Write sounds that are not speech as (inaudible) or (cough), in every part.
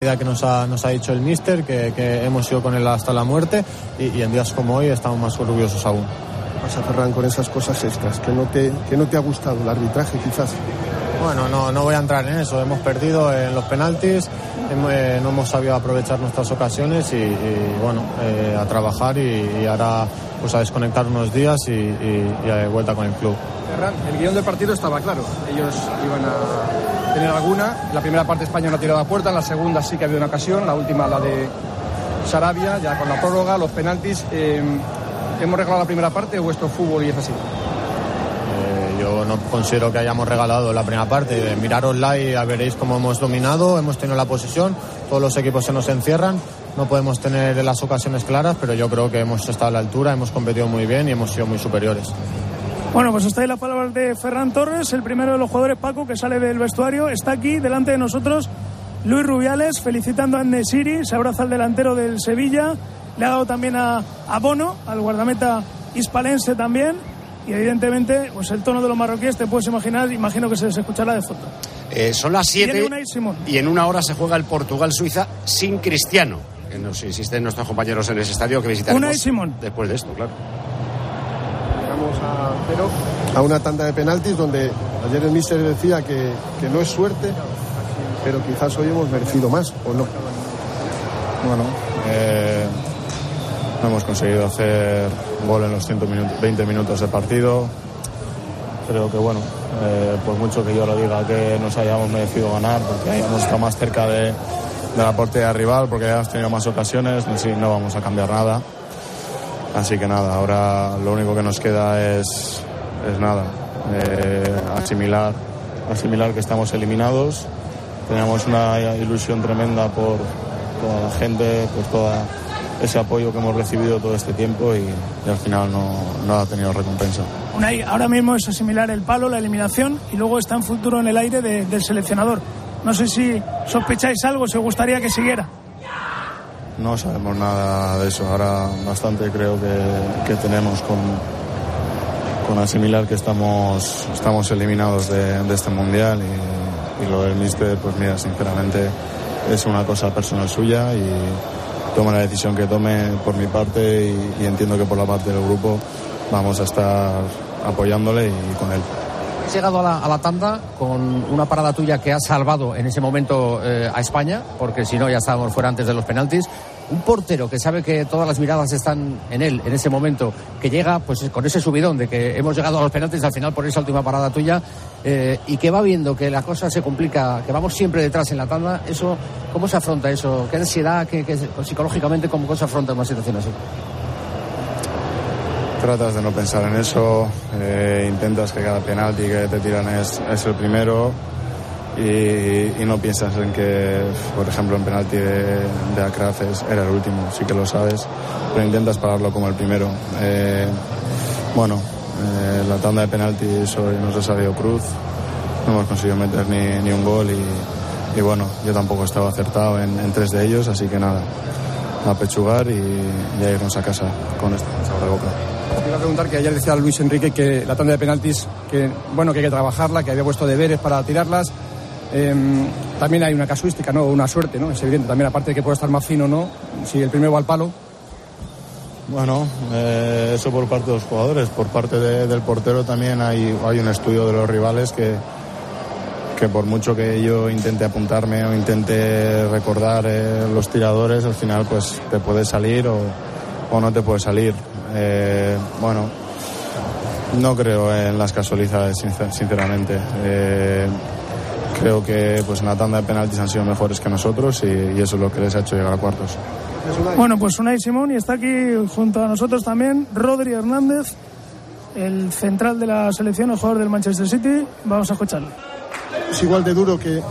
que nos ha, nos ha dicho el míster, que, que hemos ido con él hasta la muerte y, y, en días como hoy estamos más orgullosos aún. Vas a Ferran con esas cosas extras, que no te, que no te ha gustado el arbitraje quizás. Bueno, no, no voy a entrar en eso, hemos perdido en los penaltis, hemos, eh, no hemos sabido aprovechar nuestras ocasiones y, y bueno, eh, a trabajar y, y, ahora pues a desconectar unos días y, y a vuelta con el club. Ferran, el guion del partido estaba claro, ellos iban a tener alguna. En la primera parte España no ha tirado a puerta, en la segunda sí que ha habido una ocasión, la última la de Sarabia, ya con la prórroga, los penaltis. Eh, ¿Hemos regalado la primera parte o esto es fútbol y es así? Eh, yo no considero que hayamos regalado la primera parte. Mirarosla y ya veréis cómo hemos dominado, hemos tenido la posesión, todos los equipos se nos encierran. No podemos tener las ocasiones claras, pero yo creo que hemos estado a la altura, hemos competido muy bien y hemos sido muy superiores. Bueno, pues está ahí la palabra de Ferran Torres, el primero de los jugadores, Paco, que sale del vestuario. Está aquí delante de nosotros Luis Rubiales, felicitando a Nesiri, se abraza al delantero del Sevilla, le ha dado también a, a Bono, al guardameta hispalense también. Y evidentemente, pues el tono de los marroquíes, te puedes imaginar, imagino que se les escuchará de fondo. Eh, son las 7 y, y en una hora se juega el Portugal-Suiza sin Cristiano. Que nos insisten nuestros compañeros en ese estadio que visitaremos Simón. después de esto, claro a cero a una tanda de penaltis donde ayer el míster decía que, que, no es suerte, pero quizás hoy hemos merecido más, ¿o no? Bueno, eh, no hemos conseguido hacer gol en los 120 minutos de partido. Creo que, bueno, eh, por mucho que yo lo diga que nos hayamos merecido ganar, porque hayamos estado más cerca de, de la portería rival, porque hayamos tenido más ocasiones, sí, no vamos a cambiar nada. Así que nada, ahora lo único que nos queda es, es nada, eh, asimilar, asimilar que estamos eliminados. Teníamos una ilusión tremenda por toda la gente, por todo ese apoyo que hemos recibido todo este tiempo y, al final no, no, ha tenido recompensa. Ahora mismo es asimilar el palo, la eliminación y luego está en futuro en el aire de, del seleccionador. No sé si sospecháis algo, si os gustaría que siguiera. No sabemos nada de eso. Ahora bastante creo que, que tenemos con, con, asimilar que estamos, estamos eliminados de, este mundial y, lo del míster, pues mira, sinceramente es una cosa personal suya y toma la decisión que tome por mi parte y entiendo que por la parte del grupo vamos a estar apoyándole y con él has llegado a la, a la, tanda con una parada tuya que ha salvado en ese momento eh, a España, porque si no ya estábamos fuera antes de los penaltis. Un portero que sabe que todas las miradas están en él en ese momento, que llega pues con ese subidón de que hemos llegado a los penaltis al final por esa última parada tuya eh, y que va viendo que la cosa se complica, que vamos siempre detrás en la tanda, eso, ¿cómo se afronta eso? ¿Qué ansiedad, qué, psicológicamente, cómo se afronta una situación así? Tratas de no pensar en eso, eh, intentas que cada penalti que te tiran es, el primero y, no piensas en que, por ejemplo, en penalti de, de Akraf era el último, sí que lo sabes, pero intentas pararlo como el primero. Eh, bueno, eh, la tanda de penaltis hoy nos ha salido cruz, no hemos conseguido meter ni, ni un gol y, bueno, yo tampoco estaba acertado en, tres de ellos, así que nada, a pechugar y, y a irnos a casa con sabor de boca. Preguntar que ayer decía Luis Enrique que la tanda de penaltis, que bueno, que hay que trabajarla, que había puesto deberes para tirarlas. Eh, también hay una casuística, ¿no? Una suerte, ¿no? Es evidente. También, aparte de que puede estar más fino, ¿no? Si el primero va al palo. Bueno, eh, eso por parte de los jugadores. Por parte de, del portero también hay, hay un estudio de los rivales que, que por mucho que yo intente apuntarme o intente recordar eh, los tiradores, al final pues te puede salir o, o no te puede salir. Eh, bueno, no creo en las casualidades, sinceramente. Eh, creo que pues en la tanda de penaltis han sido mejores que nosotros y, y, eso es lo que les ha hecho llegar a cuartos. Bueno, pues Unai Simón y está aquí junto a nosotros también Rodri Hernández, el central de la selección, el jugador del Manchester City. Vamos a escucharlo. Es igual de duro que,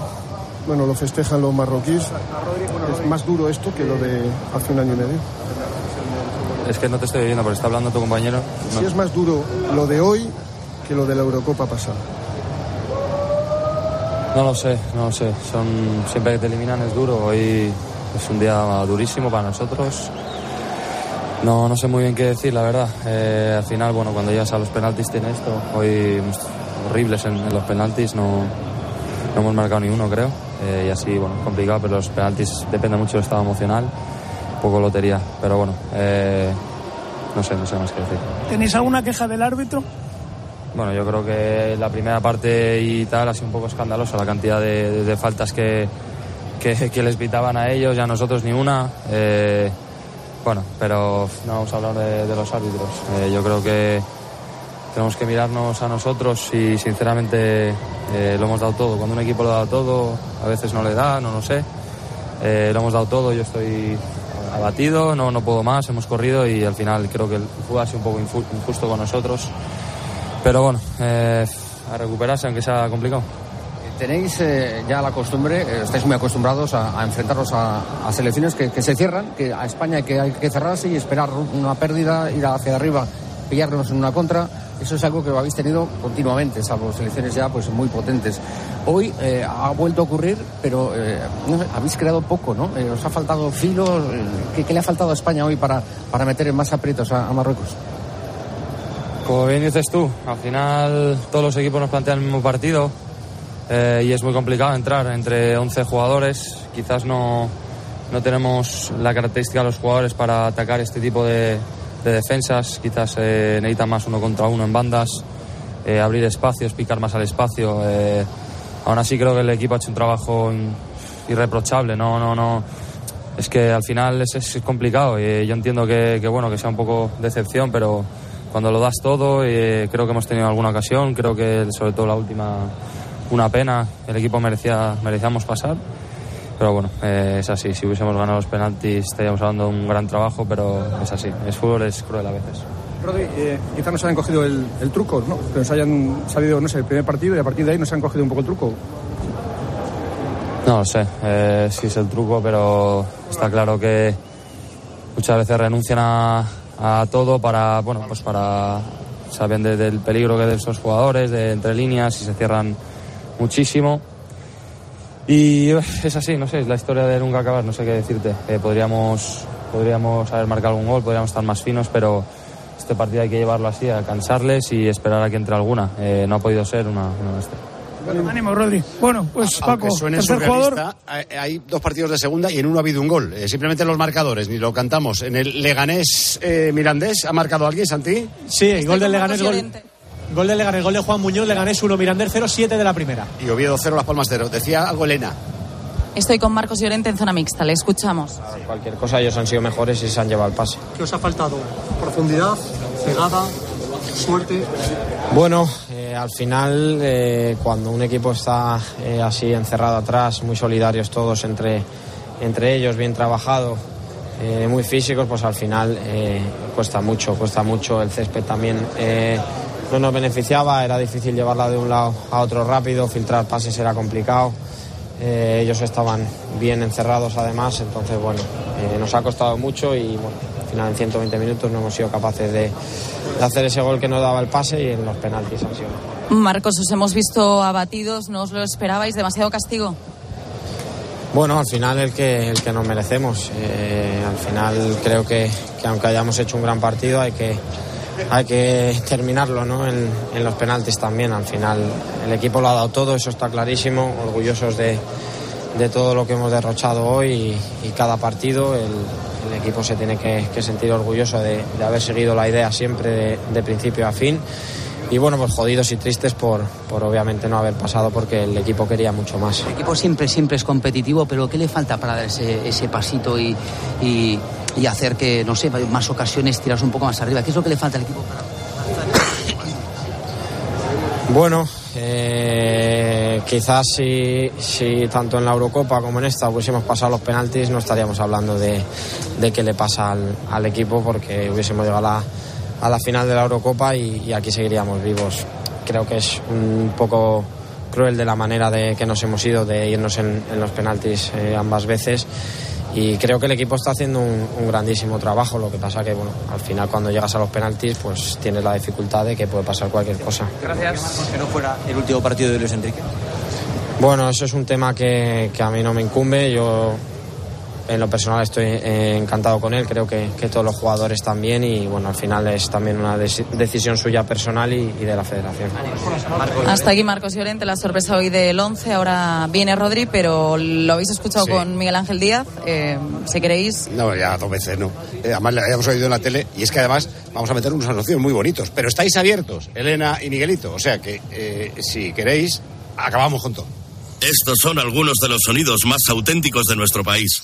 bueno, lo festejan los marroquíes. Es más duro esto que lo de hace un año y medio. Es que no te estoy viendo porque está hablando tu compañero. No. Si es más duro lo de hoy que lo de la Eurocopa pasada. No lo sé, no lo sé. Son, siempre que te eliminan es duro. Hoy es un día durísimo para nosotros. No, no sé muy bien qué decir, la verdad. Eh, al final, bueno, cuando llegas a los penaltis tiene esto. Hoy horribles en, en los penaltis, no, no hemos marcado ni uno, creo. eh, y así, bueno, complicado, pero los penaltis depende mucho del estado emocional, un poco lotería, pero bueno, eh, no sé, no sé más qué decir. ¿Tenéis alguna queja del árbitro? Bueno, yo creo que la primera parte y tal ha sido un poco escandalosa la cantidad de, de- de faltas que, que, que les pitaban a ellos y a nosotros ni una. Eh, bueno, pero no vamos a hablar de, de los árbitros. Eh, yo creo que tenemos que mirarnos a nosotros y sinceramente eh, lo hemos dado todo. Cuando un equipo lo dado todo, a veces no le da, no lo sé. Lo hemos dado todo, yo estoy abatido, no, no puedo más, hemos corrido y al final creo que el fútbol ha sido un poco injusto con nosotros. Pero bueno, eh, a recuperarse aunque sea complicado. Tenéis eh, ya la costumbre, eh, estáis muy acostumbrados a, a enfrentaros a, a selecciones que, que se cierran, que a España que hay que cerrarse y esperar una pérdida, ir hacia arriba, pillarnos en una contra. Eso es algo que habéis tenido continuamente, salvo selecciones ya pues muy potentes. Hoy eh, ha vuelto a ocurrir, pero eh, no sé, habéis creado poco, ¿no? Eh, ¿Os ha faltado filo? Eh, ¿Qué, le ha faltado a España hoy para, para meter en más aprietos a, Marruecos? Como bien dices tú, al final todos los equipos nos plantean el mismo partido y es muy complicado entrar entre 11 jugadores. Quizás no, no tenemos la característica de los jugadores para atacar este tipo de, de defensas. Quizás eh, más uno contra uno en bandas, eh, abrir espacios, picar más al espacio. eh. aún así creo que el equipo ha hecho un trabajo irreprochable. No, no, no. Es que al final es, es complicado y yo entiendo que, que, bueno que sea un poco decepción, pero cuando lo das todo, eh, creo que hemos tenido alguna ocasión, creo que sobre todo la última una pena, el equipo merecía merecíamos pasar, pero bueno, eh, es así, si hubiésemos ganado los penaltis estaríamos hablando de un gran trabajo, pero es así, el fútbol es cruel a veces. Rodri, eh, quizá nos hayan cogido el, el truco, ¿no? Que nos hayan salido, no sé, el primer partido y a partir de ahí nos han cogido un poco el truco. No lo sé, eh, si es el truco, pero está claro que muchas veces renuncian a, a todo para, bueno, pues para saben de- del peligro que de esos jugadores, de entre líneas y se cierran muchísimo. Y es así, no sé, es la historia de nunca acabar, no sé qué decirte. Eh, podríamos, podríamos haber marcado algún gol, podríamos estar más finos, pero este partido hay que llevarlo así, a cansarles y esperar a que entre alguna. Eh, no ha podido ser una, una de estas. Ánimo, Rodri. Bueno, pues Paco, suene tercer jugador. hay- dos partidos de segunda y en uno ha habido un gol. Eh, simplemente los marcadores, ni lo cantamos. En el Leganés eh, Mirandés, ¿ha marcado alguien, Santi? Sí, gol del Leganés, gol. Gol del Leganés, gol de Juan Muñoz, Leganés 1, Mirandés 0, 7 de la primera. Y Oviedo 0, Las Palmas 0. Decía algo Elena. Estoy con Marcos Llorente en zona mixta, le escuchamos. Cualquier cosa, ellos han sido mejores y se han llevado el pase. ¿Qué os ha faltado? ¿Profundidad? ¿Pegada? ¿Suerte? Bueno, eh, al final, eh, cuando un equipo está eh, así encerrado atrás, muy solidarios todos entre, entre ellos, bien trabajado, eh, muy físicos, pues al final eh, cuesta mucho, cuesta mucho. El césped también eh, no nos beneficiaba, era difícil llevarla de un lado a otro rápido, filtrar pases era complicado. Eh, ellos estaban bien encerrados además, entonces bueno, eh, nos ha costado mucho y bueno, al final en 120 minutos no hemos sido capaces de, de hacer ese gol que nos daba el pase y en los penaltis han sido. Marcos, os hemos visto abatidos, ¿no os lo esperabais? ¿Demasiado castigo? Bueno, al final el que, el que nos merecemos. Eh, al final creo que, que aunque hayamos hecho un gran partido hay que, hay que terminarlo ¿no? en, los penaltis también. Al final el equipo lo ha dado todo, eso está clarísimo, orgullosos de, de todo lo que hemos derrochado hoy y, cada partido el, equipo se tiene que, sentir orgulloso de, de haber seguido la idea siempre de, principio a fin. Y bueno, pues jodidos y tristes por, por obviamente no haber pasado porque el equipo quería mucho más. El equipo siempre, siempre es competitivo, pero ¿qué le falta para dar ese, ese pasito y, y hacer que, no sé, más ocasiones tiras un poco más arriba? ¿Qué es lo que le falta al equipo Bueno, eh, quizás si, si tanto en la Eurocopa como en esta hubiésemos pasado los penaltis no estaríamos hablando de, de qué le pasa al, al equipo porque hubiésemos llegado a la, a la final de la Eurocopa y, y aquí seguiríamos vivos. Creo que es un poco cruel de la manera de que nos hemos ido de irnos en, en los penaltis eh, ambas veces y creo que el equipo está haciendo un, un grandísimo trabajo lo que pasa que bueno al final cuando llegas a los penaltis pues tienes la dificultad de que puede pasar cualquier cosa Gracias. Que no fuera el último partido de Luis Enrique. bueno, eso es un tema que, que a mí no me incumbe. Yo en lo personal estoy eh, encantado con él, creo que, que, todos los jugadores también y bueno, al final es también una decisión suya personal y, y, de la federación. Hasta aquí Marcos Llorente, la sorpresa hoy del 11, ahora viene Rodri, pero lo habéis escuchado sí. con Miguel Ángel Díaz, eh, si queréis. No, ya dos veces no. Eh, además le habíamos oído en la tele y es que además vamos a meter unos anuncios muy bonitos, pero estáis abiertos, Elena y Miguelito, o sea que eh, si queréis, acabamos con todo. Estos son algunos de los sonidos más auténticos de nuestro país.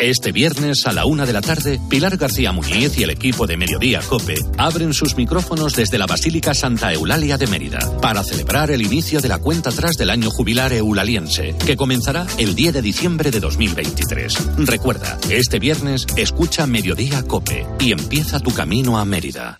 Este viernes a la una de la tarde, Pilar García Muñiz y el equipo de Mediodía Cope abren sus micrófonos desde la Basílica Santa Eulalia de Mérida para celebrar el inicio de la cuenta atrás del año jubilar eulaliense, que comenzará el 10 de diciembre de 2023. Recuerda, este viernes escucha Mediodía Cope y empieza tu camino a Mérida.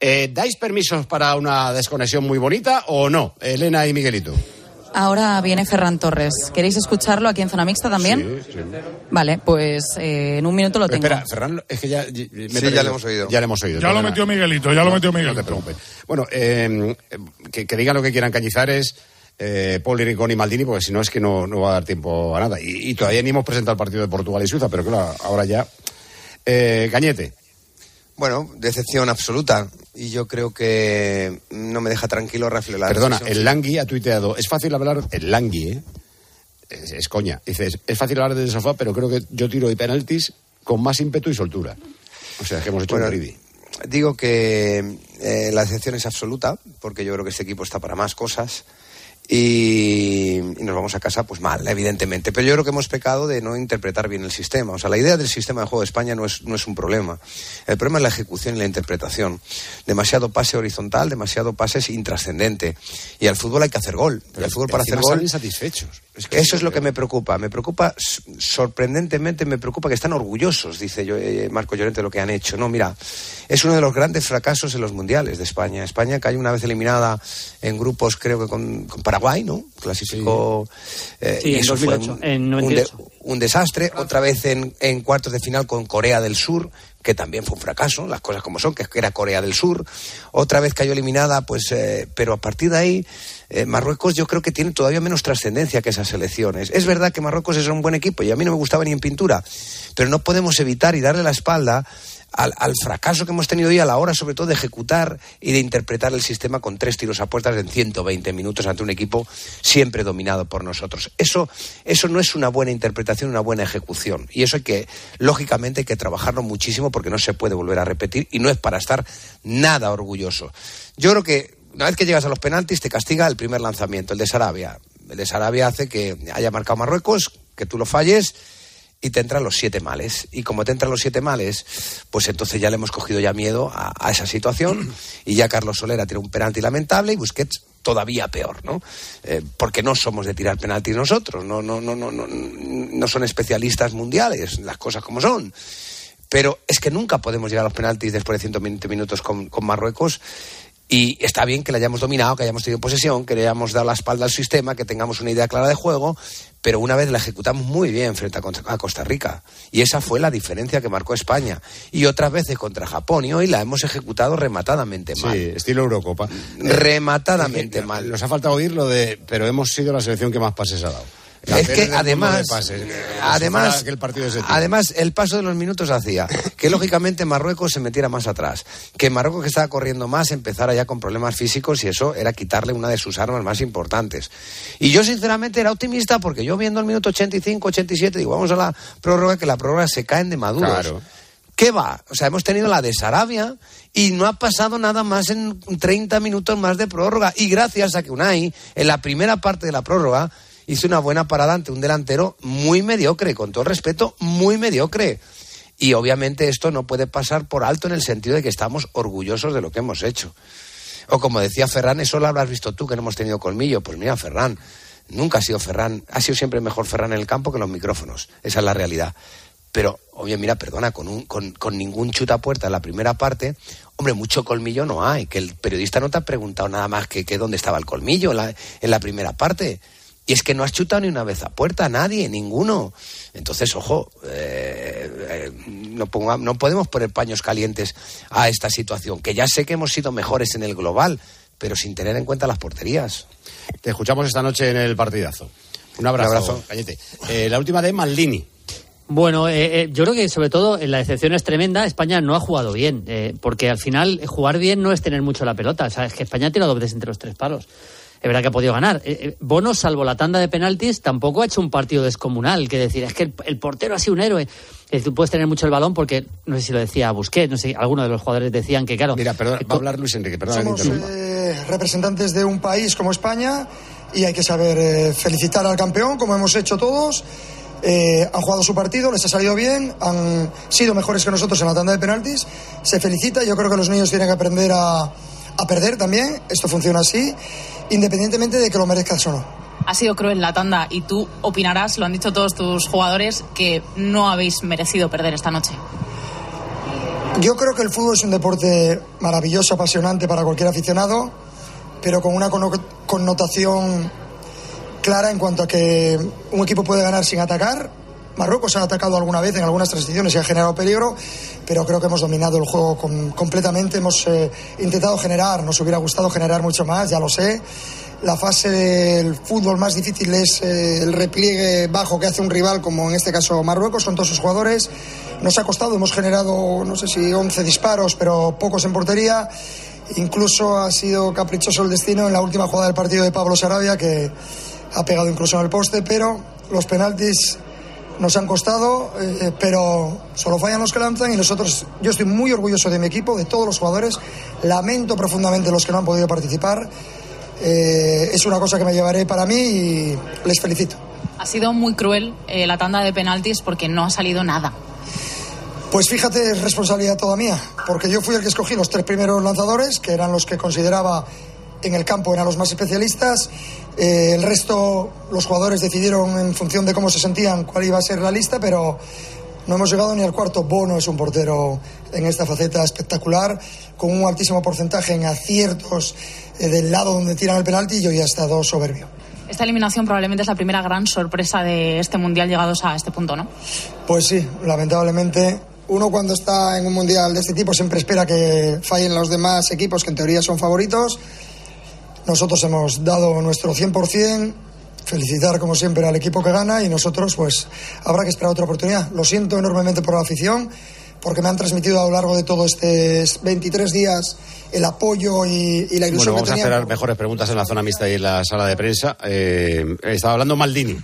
Eh, ¿Dais permisos para una desconexión muy bonita o no, Elena y Miguelito? Ahora viene Ferran Torres. ¿Queréis escucharlo aquí en Zona Mixta también? Sí, sí. Vale, pues eh, en un minuto lo tengo. Espera, Ferran, es que ya. Me sí, ya le hemos oído. Ya le hemos oído. Ya lo metió Miguelito, ya lo metió Miguelito. No te preocupes. Bueno, eh, que, que, digan lo que quieran Cañizares, eh, Paul Rincón y Maldini, porque si no es que no, no, va a dar tiempo a nada. Y, y, todavía ni hemos presentado el partido de Portugal y Suiza, pero claro, ahora ya. Eh, Cañete. Bueno, decepción absoluta. Y yo creo que no me deja tranquilo Rafael Perdona, el Langui ha tuiteado. Es fácil hablar. El Langui, ¿eh? Es, es, coña. Dices, es fácil hablar desde el sofá, pero creo que yo tiro de penaltis con más ímpetu y soltura. O sea, que hemos hecho bueno, un ridi. Digo que eh, la decepción es absoluta, porque yo creo que este equipo está para más cosas. Y, y, nos vamos a casa pues mal, evidentemente. Pero yo creo que hemos pecado de no interpretar bien el sistema. O sea, la idea del sistema de juego de España no es, no es un problema. El problema es la ejecución y la interpretación. Demasiado pase horizontal, demasiado pase intrascendente. Y al fútbol hay que hacer gol. Pero y al fútbol para hacer gol... insatisfechos. Es que Eso es lo que me preocupa. Me preocupa, sorprendentemente, me preocupa que están orgullosos, dice yo, eh, Marco Llorente, de lo que han hecho. No, mira, es uno de los grandes fracasos en los mundiales de España. España cayó una vez eliminada en grupos, creo que con, con Paraguay, ¿no? Clasificó. Sí, eh, sí y en 2008, un, en 98. Un, de, un desastre. Otra vez en, en, cuartos de final con Corea del Sur, que también fue un fracaso, las cosas como son, que era Corea del Sur. Otra vez cayó eliminada, pues, eh, pero a partir de ahí, eh, Marruecos yo creo que tiene todavía menos trascendencia que esas elecciones. Es verdad que Marruecos es un buen equipo y a mí no me gustaba ni en pintura, pero no podemos evitar y darle la espalda al, al, fracaso que hemos tenido hoy a la hora, sobre todo, de ejecutar y de interpretar el sistema con tres tiros a puertas en 120 minutos ante un equipo siempre dominado por nosotros. Eso, eso no es una buena interpretación, una buena ejecución. Y eso hay que, lógicamente, hay que trabajarlo muchísimo porque no se puede volver a repetir y no es para estar nada orgulloso. Yo creo que una vez que llegas a los penaltis te castiga el primer lanzamiento, el de Sarabia. El de Sarabia hace que haya marcado Marruecos, que tú lo falles y te entran los siete males. Y como te entran los siete males, pues entonces ya le hemos cogido ya miedo a, esa situación y ya Carlos Soler ha tirado un penalti lamentable y Busquets todavía peor, ¿no? Eh, porque no somos de tirar penaltis nosotros, no, no, no, no, no, no son especialistas mundiales, las cosas como son. Pero es que nunca podemos llegar a los penaltis después de 120 minutos con, con Marruecos y está bien que le hayamos dominado, que hayamos tenido posesión, que le hayamos dado la espalda al sistema, que tengamos una idea clara de juego, pero una vez la ejecutamos muy bien frente a Costa Rica. Y esa fue la diferencia que marcó España. Y otras veces contra Japón, y hoy la hemos ejecutado rematadamente mal. Sí, estilo Eurocopa. Rematadamente (laughs) eh, mal. Nos ha faltado oír lo de, pero hemos sido la selección que más pases ha dado. Es que además, además, el además, el paso de los minutos hacía que lógicamente Marruecos se metiera más atrás, que Marruecos que estaba corriendo más empezara ya con problemas físicos y eso era quitarle una de sus armas más importantes. Y yo sinceramente era optimista porque yo viendo el minuto 85, 87 digo, vamos a la prórroga, que la prórroga se caen de maduros. Claro. ¿Qué va? O sea, hemos tenido la de Sarabia y no ha pasado nada más en 30 minutos más de prórroga. Y gracias a que Unai, en la primera parte de la prórroga, hizo una buena parada ante un delantero muy mediocre, con todo respeto, muy mediocre. Y obviamente esto no puede pasar por alto en el sentido de que estamos orgullosos de lo que hemos hecho. O como decía Ferran, eso lo habrás visto tú, que no hemos tenido colmillo. Pues mira, Ferran, nunca ha sido Ferran, ha sido siempre mejor Ferran en el campo que los micrófonos. Esa es la realidad. Pero, oye, mira, perdona, con, un, con, con ningún chutapuerta en la primera parte, hombre, mucho colmillo no hay. Que el periodista no te ha preguntado nada más que, dónde estaba el colmillo en la primera parte. Y es que no has chutado ni una vez a puerta, nadie, ninguno. Entonces, ojo, eh, eh, no, ponga- no podemos poner paños calientes a esta situación, que ya sé que hemos sido mejores en el global, pero sin tener en cuenta las porterías. Te escuchamos esta noche en el partidazo. Un abrazo, Un abrazo. Cañete. Eh, la última de Maldini. Bueno, eh, eh, yo creo que sobre todo eh, la decepción es tremenda. España no ha jugado bien, eh, porque al final jugar bien no es tener mucho la pelota. O sea, es que España ha tirado dos veces entre los tres palos. Es verdad que ha podido ganar. Eh, eh, Bono, salvo la tanda de penaltis, tampoco ha hecho un partido descomunal. Que decir, es que el, el portero ha sido un héroe. Es decir, tú puedes tener mucho el balón porque, no sé si lo decía Busquets, no sé, algunos de los jugadores decían que, claro. Mira, perdón, va a hablar Luis Enrique, perdón. Somos eh, representantes de un país como España y hay que saber eh, felicitar al campeón, como hemos hecho todos. Eh, han jugado su partido, les ha salido bien, han sido mejores que nosotros en la tanda de penaltis. Se felicita, yo creo que los niños tienen que aprender a, a perder también. Esto funciona así, independientemente de que lo merezcas o no. Ha sido cruel la tanda y tú opinarás, lo han dicho todos tus jugadores, que no habéis merecido perder esta noche. Yo creo que el fútbol es un deporte maravilloso, apasionante para cualquier aficionado, pero con una conno- connotación clara en cuanto a que un equipo puede ganar sin atacar. Marruecos ha atacado alguna vez en algunas transiciones y ha generado peligro, pero creo que hemos dominado el juego com- completamente. Hemos eh, intentado generar, nos hubiera gustado generar mucho más, ya lo sé. La fase del fútbol más difícil es eh, el repliegue bajo que hace un rival, como en este caso Marruecos, con todos sus jugadores. Nos ha costado, hemos generado, no sé si 11 disparos, pero pocos en portería. Incluso ha sido caprichoso el destino en la última jugada del partido de Pablo Sarabia, que ha pegado incluso en el poste, pero los penaltis nos han costado, eh, pero solo fallan los que lanzan y nosotros, yo estoy muy orgulloso de mi equipo, de todos los jugadores, lamento profundamente los que no han podido participar, Eh, es una cosa que me llevaré para mí y les felicito. Ha sido muy cruel eh, la tanda de penaltis porque no ha salido nada. Pues fíjate, es responsabilidad toda mía, porque yo fui el que escogí los tres primeros lanzadores, que eran los que consideraba en el campo eran los más especialistas. Eh, el resto, los jugadores decidieron en función de cómo se sentían cuál iba a ser la lista, pero no hemos llegado ni al cuarto. Bono es un portero en esta faceta espectacular, con un altísimo porcentaje en aciertos eh, del lado donde tiran el penalti y hoy ha estado soberbio. Esta eliminación probablemente es la primera gran sorpresa de este mundial llegados a este punto, ¿no? Pues sí, lamentablemente. Uno cuando está en un mundial de este tipo siempre espera que fallen los demás equipos que en teoría son favoritos. Nosotros hemos dado nuestro 100%, felicitar como siempre al equipo que gana y nosotros pues habrá que esperar otra oportunidad. Lo siento enormemente por la afición, porque me han transmitido a lo largo de todos estos 23 días el apoyo y, y la ilusión Bueno, vamos que a hacer mejores preguntas en la zona mixta y en la sala de prensa. Eh, estaba hablando Maldini.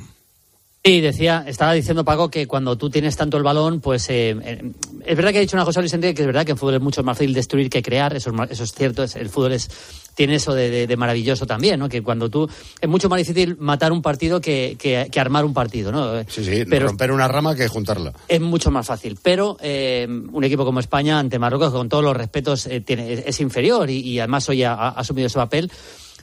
Sí, decía, estaba diciendo Paco que cuando tú tienes tanto el balón, pues eh, eh, es verdad que ha dicho una cosa Luis Enrique, que es verdad que en fútbol es mucho más fácil destruir que crear, eso es, eso es cierto, es- el fútbol es, tiene eso de, de- de maravilloso también, ¿no? Que cuando tú es mucho más difícil matar un partido que, que- que armar un partido, ¿no? Sí, sí, Pero- romper una rama que juntarla. es mucho más fácil. Pero eh, un equipo como España ante Marruecos, con todos los respetos, eh, tiene, es, es inferior y, y además hoy ha, ha asumido ese papel.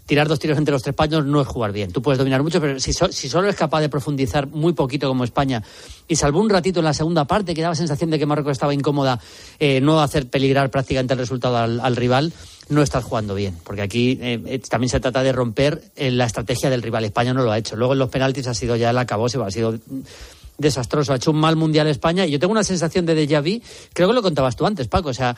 Tirar dos tiros entre los tres paños no es jugar bien. Tú puedes dominar mucho, pero si, so- si solo eres capaz de profundizar muy poquito como España y salvo un ratito en la segunda parte que daba sensación de que Marruecos estaba incómoda, eh, no hacer peligrar prácticamente el resultado al, al rival, no estás jugando bien. Porque aquí eh, eh, también se trata de romper eh, la estrategia del rival. España no lo ha hecho. Luego en los penaltis ha sido ya el acabose, ha sido desastroso. Ha hecho un mal mundial España y yo tengo una sensación de déjà vu. Creo que lo contabas tú antes, Paco. O sea,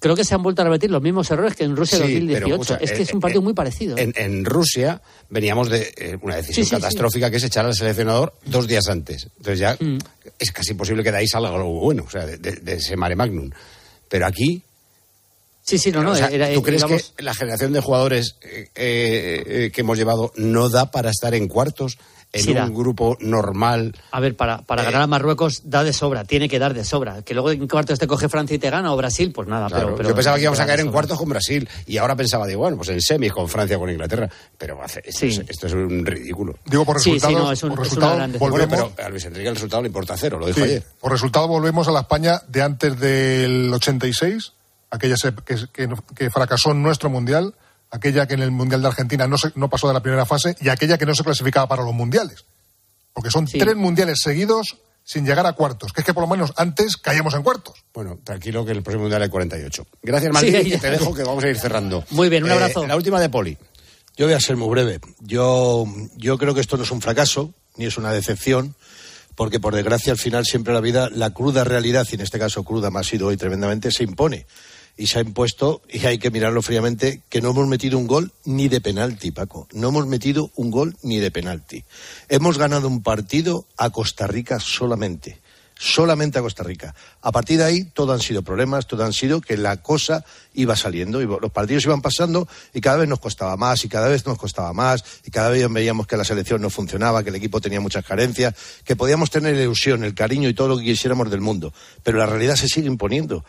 creo que se han vuelto a repetir los mismos errores que en Rusia Sí, 2018. pero, escucha, es que eh, es un partido eh, muy parecido. En, en Rusia veníamos de eh, una decisión Sí, sí, sí. catastrófica que es echar al seleccionador dos días antes. Entonces ya Mm. es casi imposible que de ahí salga algo bueno, o sea, de, de- de ese mare magnum. Pero aquí... Sí, sí, no, no. o sea, era- ¿Tú crees digamos- que la generación de jugadores eh, eh, eh, que hemos llevado no da para estar en cuartos en Sí, da. un grupo normal. A ver, para, para ganar a Marruecos da de sobra, tiene que dar de sobra. Que luego en cuartos te coge Francia y te gana o Brasil, pues nada. Claro, pero, pero yo pensaba que íbamos a caer en cuartos con Brasil y ahora pensaba, digo, bueno, pues en semis con Francia o con Inglaterra. Pero hace- esto, es, esto es un ridículo. Digo, por Sí, sí, resultados, no, es un- por es una resultados Bueno, pero a Luis Enrique el resultado le importa cero, lo dijo sí, ayer. por resultado volvemos a la España de antes del 86, aquella se- que, que- que fracasó en nuestro mundial, aquella que en el mundial de Argentina no, se- no pasó de la primera fase y aquella que no se clasificaba para los mundiales. Porque son Sí. tres mundiales seguidos sin llegar a cuartos, que es que por lo menos antes caíamos en cuartos. Bueno, tranquilo que el próximo mundial hay 48. Gracias, Maldini, Sí, te dejo que vamos a ir cerrando. Muy bien, un Eh, abrazo. la última de Poli. Yo voy a ser muy breve. Yo, yo creo que esto no es un fracaso, ni es una decepción, porque por desgracia al final siempre la vida, la cruda realidad, y en este caso cruda más ha sido hoy tremendamente, se impone. Y se ha impuesto, y hay que mirarlo fríamente, que no hemos metido un gol ni de penalti, Paco. No hemos metido un gol ni de penalti. Hemos ganado un partido a Costa Rica solamente. Solamente a Costa Rica. A partir de ahí, todo han sido problemas, todo han sido que la cosa iba saliendo y los partidos iban pasando y cada vez nos costaba más y cada vez nos costaba más y cada vez veíamos que la selección no funcionaba, que el equipo tenía muchas carencias, que podíamos tener la ilusión, el cariño y todo lo que quisiéramos del mundo. Pero la realidad se sigue imponiendo.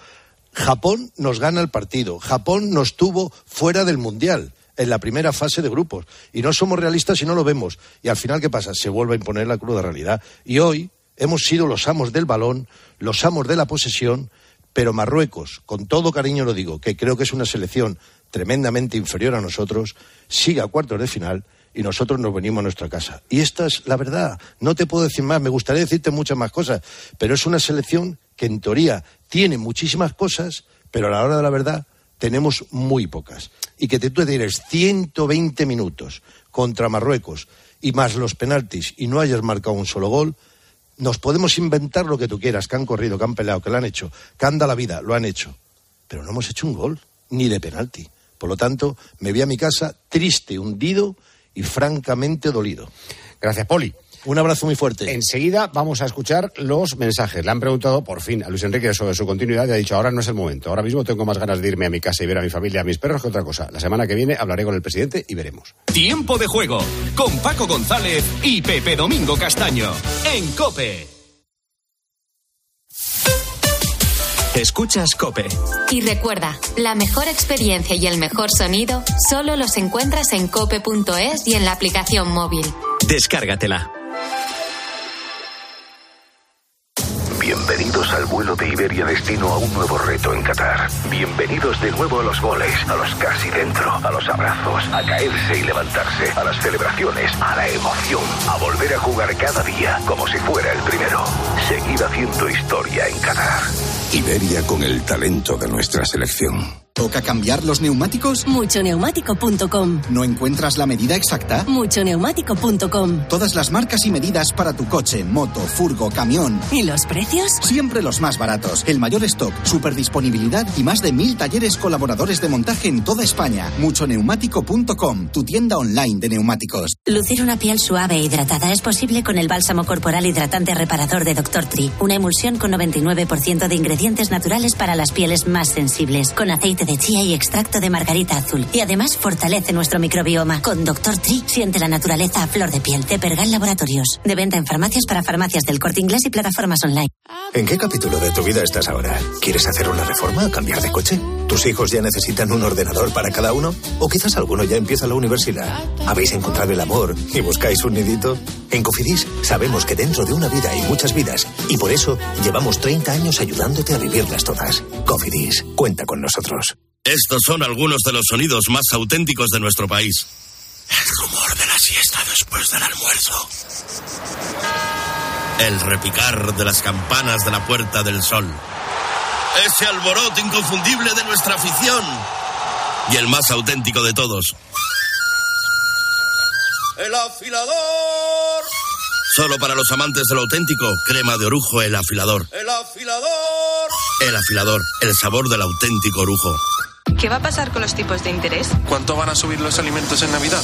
Japón nos gana el partido. Japón nos tuvo fuera del Mundial en la primera fase de grupos. Y no somos realistas y no lo vemos. Y al final, ¿qué pasa? Se vuelve a imponer la cruda realidad. Y hoy hemos sido los amos del balón, los amos de la posesión, pero Marruecos, con todo cariño lo digo, que creo que es una selección tremendamente inferior a nosotros, sigue a cuartos de final y nosotros nos venimos a nuestra casa. Y esta es la verdad. No te puedo decir más, me gustaría decirte muchas más cosas, pero es una selección que en teoría tiene muchísimas cosas, pero a la hora de la verdad tenemos muy pocas. Y que te tú tienes 120 minutos contra Marruecos y más los penaltis y no hayas marcado un solo gol, nos podemos inventar lo que tú quieras, que han corrido, que han peleado, que lo han hecho, que han dado la vida, lo han hecho. Pero no hemos hecho un gol, ni de penalti. Por lo tanto, me voy a mi casa triste, hundido y francamente dolido. Gracias, Poli. Un abrazo muy fuerte. Enseguida vamos a escuchar los mensajes. Le han preguntado por fin a Luis Enrique sobre su continuidad y ha dicho, ahora no es el momento. Ahora mismo tengo más ganas de irme a mi casa y ver a mi familia, a mis perros que otra cosa. La semana que viene hablaré con el presidente y veremos. Tiempo de juego con Paco González y Pepe Domingo Castaño en Cope. Escuchas Cope. Y recuerda, la mejor experiencia y el mejor sonido solo los encuentras en cope.es y en la aplicación móvil. Descárgatela. Bienvenidos al vuelo de Iberia destino a un nuevo reto en Qatar. Bienvenidos de nuevo a los goles, a los casi dentro, a los abrazos, a caerse y levantarse, a las celebraciones, a la emoción, a volver a jugar cada día como si fuera el primero. Seguid haciendo historia en Qatar. Iberia con el talento de nuestra selección. ¿Toca cambiar los neumáticos? Muchoneumático.com. ¿No encuentras la medida exacta? Muchoneumático.com. Todas las marcas y medidas para tu coche, moto, furgo, camión. ¿Y los precios? Siempre los más baratos. El mayor stock, super disponibilidad y más de mil talleres colaboradores de montaje en toda España. Muchoneumático.com, tu tienda online de neumáticos. Lucir una piel suave e hidratada es posible con el bálsamo corporal hidratante reparador de Dr. Tree. Una emulsión con 99% de ingredientes naturales para las pieles más sensibles. Con aceite de chía y extracto de margarita azul. Y además fortalece nuestro microbioma. Con Dr. Tree siente la naturaleza a flor de piel. De Pergal Laboratorios. De venta en farmacias para farmacias del corte inglés y plataformas online. ¿En qué capítulo de tu vida estás ahora? ¿Quieres hacer una reforma o cambiar de coche? ¿Tus hijos ya necesitan un ordenador para cada uno? ¿O quizás alguno ya empieza la universidad? ¿Habéis encontrado el amor y buscáis un nidito? En Cofidis sabemos que dentro de una vida hay muchas vidas y por eso llevamos 30 años ayudándote a vivirlas todas. Cofidis, cuenta con nosotros. Estos son algunos de los sonidos más auténticos de nuestro país. El rumor de la siesta después del almuerzo. El repicar de las campanas de la Puerta del Sol. Ese alboroto inconfundible de nuestra afición. Y el más auténtico de todos. El afilador. Solo para los amantes del auténtico, crema de orujo, el afilador. El afilador. El afilador, el sabor del auténtico orujo. ¿Qué va a pasar con los tipos de interés? ¿Cuánto van a subir los alimentos en Navidad?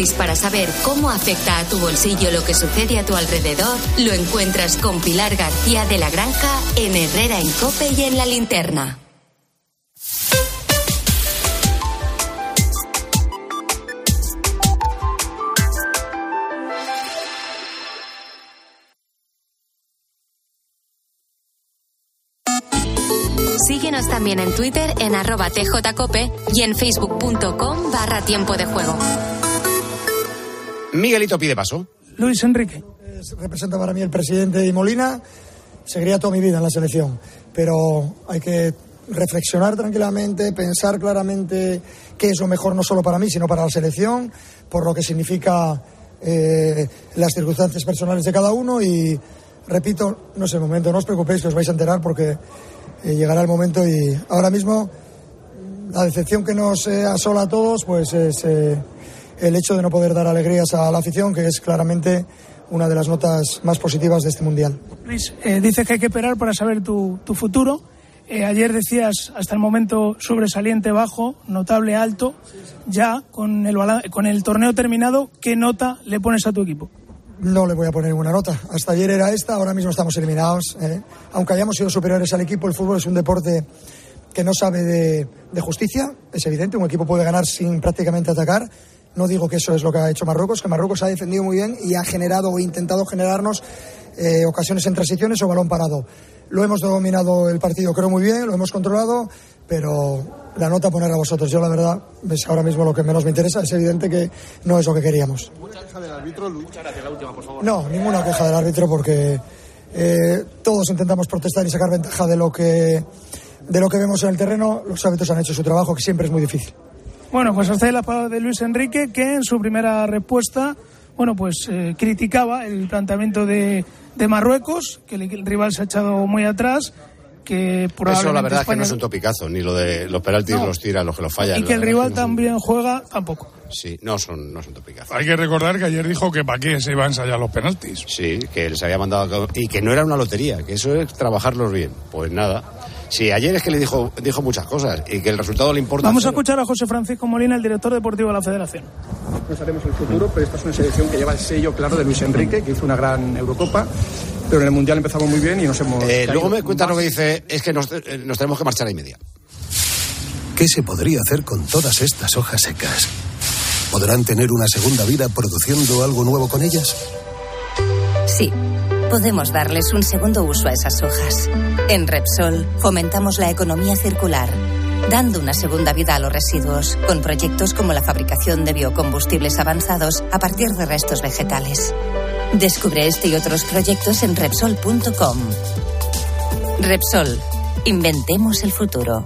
para saber cómo afecta a tu bolsillo lo que sucede a tu alrededor lo encuentras con Pilar García de la Granja en Herrera en Cope y en la linterna. Síguenos también en Twitter en arroba tjcope y en facebook.com barra tiempo de juego. Miguelito pide paso. Luis Enrique. representa para mí el presidente y Molina. Seguiría toda mi vida en la selección. Pero hay que reflexionar tranquilamente, pensar claramente qué es lo mejor no solo para mí, sino para la selección, por lo que significa eh, las circunstancias personales de cada uno. Y repito, no es el momento, no os preocupéis que os vais a enterar porque eh, llegará el momento y ahora mismo la decepción que nos eh, asola a todos pues es eh, el hecho de no poder dar alegrías a la afición, que es claramente una de las notas más positivas de este Mundial. Luis, eh, dices que hay que esperar para saber tu, tu futuro. Eh, ayer decías hasta el momento sobresaliente bajo, notable alto. Ya con el, con el torneo terminado, ¿qué nota le pones a tu equipo? No le voy a poner ninguna nota. Hasta ayer era esta, ahora mismo estamos eliminados. ¿eh? Aunque hayamos sido superiores al equipo, el fútbol es un deporte que no sabe de, de justicia, es evidente. Un equipo puede ganar sin prácticamente atacar. No digo que eso es lo que ha hecho Marruecos, que Marruecos ha defendido muy bien y ha generado o intentado generarnos eh, ocasiones en transiciones o balón parado. Lo hemos dominado el partido, creo muy bien, lo hemos controlado, pero la nota poner a vosotros. Yo, la verdad, es ahora mismo lo que menos me interesa. Es evidente que no es lo que queríamos. No, ninguna queja del árbitro porque eh, todos intentamos protestar y sacar ventaja de lo que de lo que vemos en el terreno. Los árbitros han hecho su trabajo, que siempre es muy difícil. Bueno, pues hasta ahí la palabra de Luis Enrique, que en su primera respuesta, bueno, pues eh, criticaba el planteamiento de, de Marruecos, que el, el rival se ha echado muy atrás, que probablemente Eso la verdad es que no es un topicazo, ni lo de los penaltis No. los tira, los que los fallan. y que el rival es que no también juega, tampoco. Sí, no son, no son topicazos. Hay que recordar que ayer dijo que para qué se iban a ensayar los penaltis. Sí, que les había mandado. Y que no era una lotería, que eso es trabajarlos bien. Pues nada. Sí, ayer es que le dijo, dijo muchas cosas y que el resultado le importa. Vamos a escuchar a José Francisco Molina, el director deportivo de la Federación. No sabemos el futuro, pero esta es una selección que lleva el sello claro de Luis Enrique, que hizo una gran Eurocopa, pero en el Mundial empezamos muy bien y nos hemos... Eh, luego me cuenta lo que dice, es que nos, eh, nos tenemos que marchar a y media. ¿Qué se podría hacer con todas estas hojas secas? ¿Podrán tener una segunda vida produciendo algo nuevo con ellas? Sí, podemos darles un segundo uso a esas hojas. En Repsol fomentamos la economía circular, dando una segunda vida a los residuos, con proyectos como la fabricación de biocombustibles avanzados a partir de restos vegetales. Descubre este y otros proyectos en Repsol.com. Repsol, inventemos el futuro.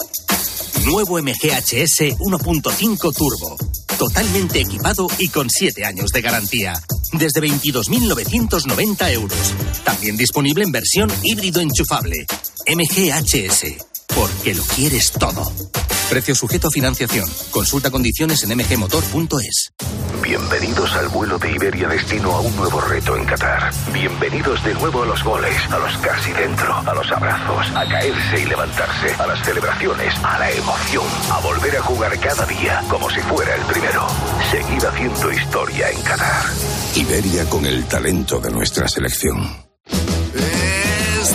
Nuevo MGHS 1.5 Turbo. Totalmente equipado y con 7 años de garantía. Desde 22.990 euros. También disponible en versión híbrido enchufable. MGHS. Porque lo quieres todo. Precio sujeto a financiación. Consulta condiciones en mgmotor.es. Bienvenidos al vuelo de Iberia destino a un nuevo reto en Qatar. Bienvenidos de nuevo a los goles, a los casi dentro, a los abrazos, a caerse y levantarse, a las celebraciones, a la emoción, a volver a jugar cada día como si fuera el primero. Seguir haciendo historia en Qatar. Iberia con el talento de nuestra selección.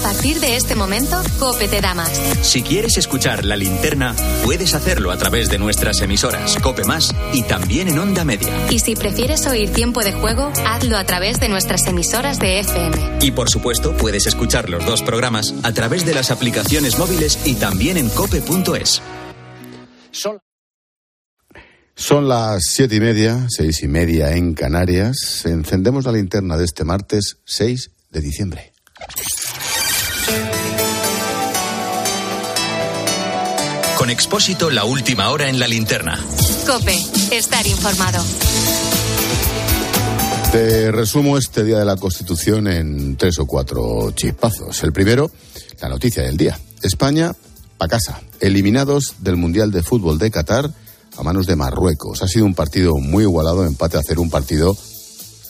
A partir de este momento, Cope te da más. Si quieres escuchar la linterna, puedes hacerlo a través de nuestras emisoras Cope Más y también en Onda Media. Y si prefieres oír tiempo de juego, hazlo a través de nuestras emisoras de FM. Y por supuesto, puedes escuchar los dos programas a través de las aplicaciones móviles y también en cope.es. Son las siete y media, seis y media en Canarias. Encendemos la linterna de este martes 6 de diciembre. Con Expósito, la última hora en la linterna. Cope, estar informado. Te resumo este día de la Constitución en tres o cuatro chispazos. El primero, la noticia del día. España, a casa. Eliminados del Mundial de Fútbol de Qatar a manos de Marruecos. Ha sido un partido muy igualado, empate a hacer un partido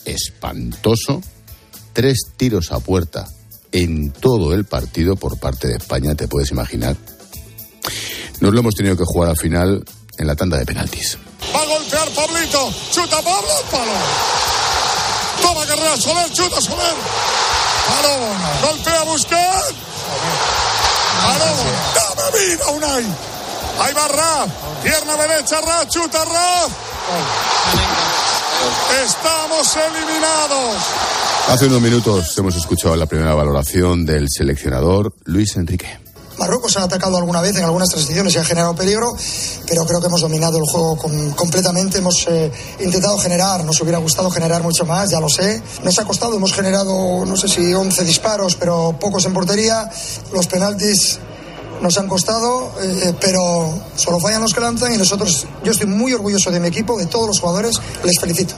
espantoso. Tres tiros a puerta en todo el partido por parte de España, te puedes imaginar. Nos lo hemos tenido que jugar al final en la tanda de penaltis. Va a golpear Pablito. Chuta Pablo, palo. Toma carrera Soler, chuta Soler. Palo. Golpea Busquets. Palo. Dame vida, Unai. Ahí va Raf. Pierna derecha, Raf. Chuta Raf. Estamos eliminados. Hace unos minutos hemos escuchado la primera valoración del seleccionador Luis Enrique. Marruecos ha atacado alguna vez en algunas transiciones y ha generado peligro, pero creo que hemos dominado el juego completamente. Hemos eh, intentado generar, nos hubiera gustado generar mucho más, ya lo sé. Nos ha costado, hemos generado, no sé si 11 disparos, pero pocos en portería. Los penaltis nos han costado, eh, pero solo fallan los que lanzan y nosotros, yo estoy muy orgulloso de mi equipo, de todos los jugadores, les felicito.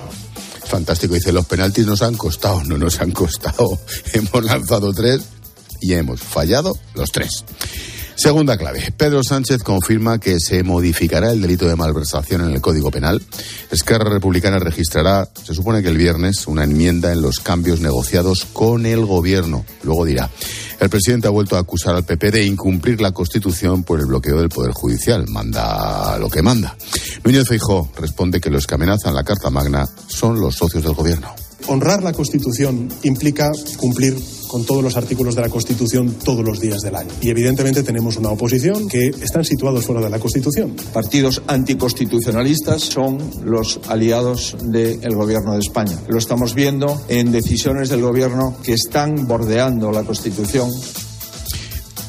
Fantástico, dice, los penaltis nos han costado, no nos han costado. (laughs) Hemos lanzado tres y hemos fallado los tres. Segunda clave. Pedro Sánchez confirma que se modificará el delito de malversación en el Código Penal. Esquerra Republicana registrará, se supone que el viernes, una enmienda en los cambios negociados con el Gobierno. Luego dirá. El presidente ha vuelto a acusar al PP de incumplir la Constitución por el bloqueo del Poder Judicial. Manda lo que manda. Núñez Feijó responde que los que amenazan la Carta Magna son los socios del Gobierno. Honrar la Constitución implica cumplir con todos los artículos de la Constitución todos los días del año. Y evidentemente tenemos una oposición que están situados fuera de la Constitución. Partidos anticonstitucionalistas son los aliados del Gobierno de España. Lo estamos viendo en decisiones del Gobierno que están bordeando la Constitución.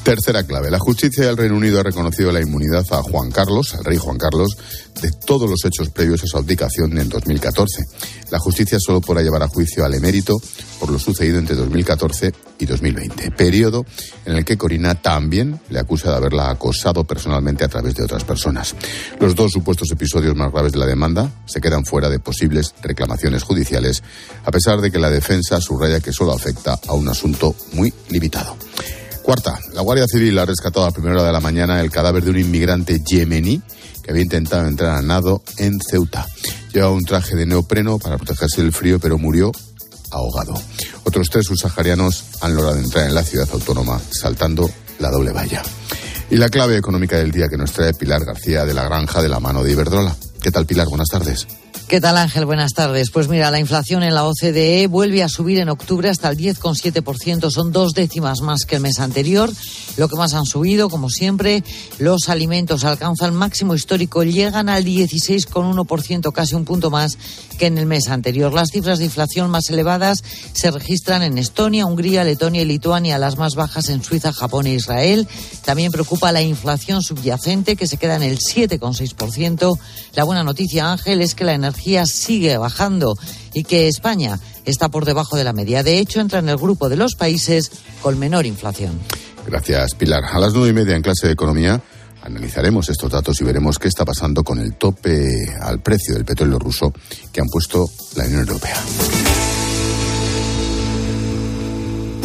Tercera clave. La justicia del Reino Unido ha reconocido la inmunidad a Juan Carlos, al rey Juan Carlos, de todos los hechos previos a su abdicación en 2014. La justicia solo podrá llevar a juicio al emérito por lo sucedido entre 2014 y 2020, periodo en el que Corina también le acusa de haberla acosado personalmente a través de otras personas. Los dos supuestos episodios más graves de la demanda se quedan fuera de posibles reclamaciones judiciales, a pesar de que la defensa subraya que solo afecta a un asunto muy limitado. Cuarta, la Guardia Civil ha rescatado a primera hora de la mañana el cadáver de un inmigrante yemení que había intentado entrar a nado en Ceuta. Llevaba un traje de neopreno para protegerse del frío, pero murió ahogado. Otros tres subsaharianos han logrado entrar en la ciudad autónoma saltando la doble valla. Y la clave económica del día que nos trae Pilar García de la Granja de la mano de Iberdrola. ¿Qué tal, Pilar? Buenas tardes. ¿Qué tal Ángel? Buenas tardes. Pues mira, la inflación en la OCDE vuelve a subir en octubre hasta el 10,7%. Son dos décimas más que el mes anterior. Lo que más han subido, como siempre, los alimentos alcanzan máximo histórico, llegan al 16,1%, casi un punto más que en el mes anterior. Las cifras de inflación más elevadas se registran en Estonia, Hungría, Letonia y Lituania, las más bajas en Suiza, Japón e Israel. También preocupa la inflación subyacente, que se queda en el 7,6%. La buena noticia, Ángel, es que la energía energía sigue bajando y que España está por debajo de la media. De hecho, entra en el grupo de los países con menor inflación. Gracias, Pilar. A las nueve y media en clase de economía analizaremos estos datos y veremos qué está pasando con el tope al precio del petróleo ruso que han puesto la Unión Europea.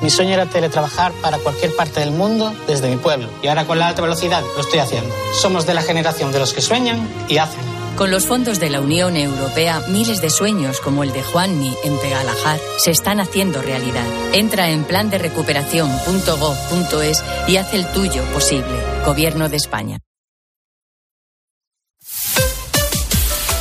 Mi sueño era teletrabajar para cualquier parte del mundo desde mi pueblo. Y ahora con la alta velocidad lo estoy haciendo. Somos de la generación de los que sueñan y hacen. Con los fondos de la Unión Europea, miles de sueños como el de Juanmi en Pegalajar se están haciendo realidad. Entra en plan de recuperación.gov.es y haz el tuyo posible. Gobierno de España.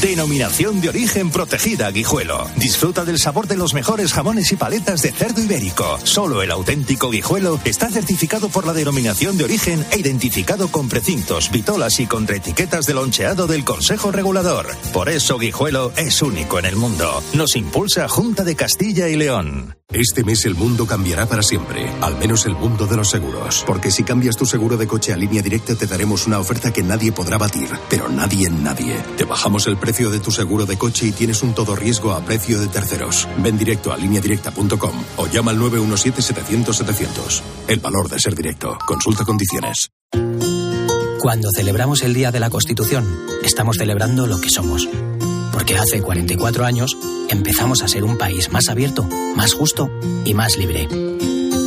Denominación de origen protegida Guijuelo. Disfruta del sabor de los mejores jamones y paletas de cerdo ibérico. Solo el auténtico Guijuelo está certificado por la denominación de origen e identificado con precintos, vitolas y con etiquetas de loncheado del Consejo Regulador. Por eso Guijuelo es único en el mundo. Nos impulsa Junta de Castilla y León. Este mes el mundo cambiará para siempre, al menos el mundo de los seguros. Porque si cambias tu seguro de coche a línea directa te daremos una oferta que nadie podrá batir, pero nadie en nadie. Te bajamos el precio de tu seguro de coche y tienes un todo riesgo a precio de terceros. Ven directo a lineadirecta.com o llama al 917-700-700. El valor de ser directo. Consulta condiciones. Cuando celebramos el Día de la Constitución, estamos celebrando lo que somos. Porque hace 44 años empezamos a ser un país más abierto, más justo y más libre.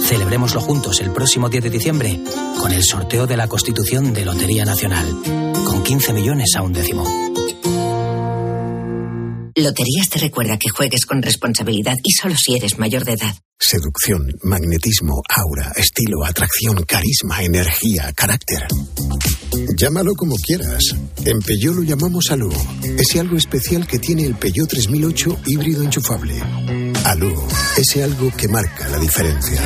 Celebrémoslo juntos el próximo 10 de diciembre con el sorteo de la Constitución de Lotería Nacional, con 15 millones a un décimo. Loterías te recuerda que juegues con responsabilidad y solo si eres mayor de edad. Seducción, magnetismo, aura, estilo, atracción, carisma, energía, carácter. Llámalo como quieras. En Peugeot lo llamamos Alu. Ese algo especial que tiene el Peugeot 3008 híbrido enchufable. Alu, ese algo que marca la diferencia.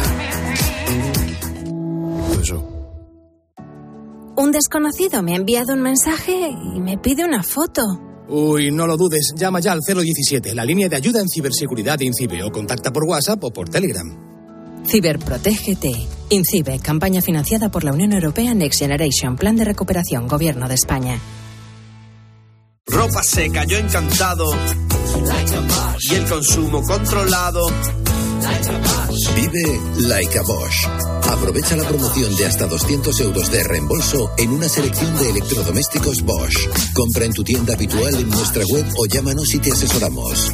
Un desconocido me ha enviado un mensaje y me pide una foto. Uy, no lo dudes, llama ya al 017, la línea de ayuda en ciberseguridad de INCIBE, o contacta por WhatsApp o por Telegram. Ciberprotégete. INCIBE, campaña financiada por la Unión Europea Next Generation, Plan de Recuperación, Gobierno de España. Ropa seca, yo encantado. Y el consumo controlado. Vive Like a Bosch. Aprovecha la promoción de hasta 200 euros de reembolso en una selección de electrodomésticos Bosch. Compra en tu tienda habitual en nuestra web o llámanos y te asesoramos.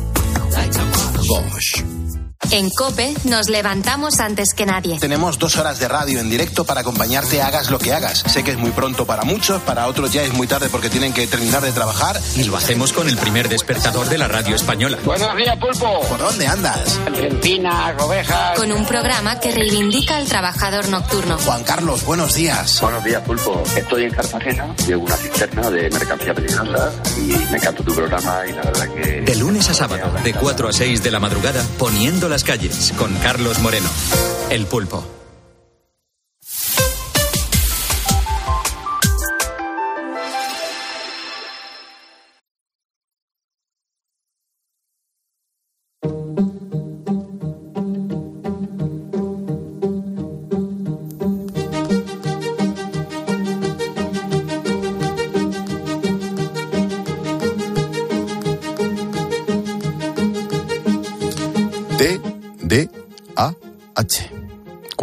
Bosch. En Cope nos levantamos antes que nadie. Tenemos dos horas de radio en directo para acompañarte hagas lo que hagas. Sé que es muy pronto para muchos, para otros ya es muy tarde porque tienen que terminar de trabajar. Y lo hacemos con el primer despertador de la radio española. Buenos días, Pulpo. ¿Por dónde andas? Argentina, ovejas. Con un programa que reivindica al trabajador nocturno. Juan Carlos, buenos días. Buenos días, Pulpo. Estoy en Cartagena, llevo una cisterna de mercancía peligrosa y me encanta tu programa y la verdad que... De lunes a sábado, de 4 a 6 de la madrugada, poniendo las calles, con Carlos Moreno. El pulpo.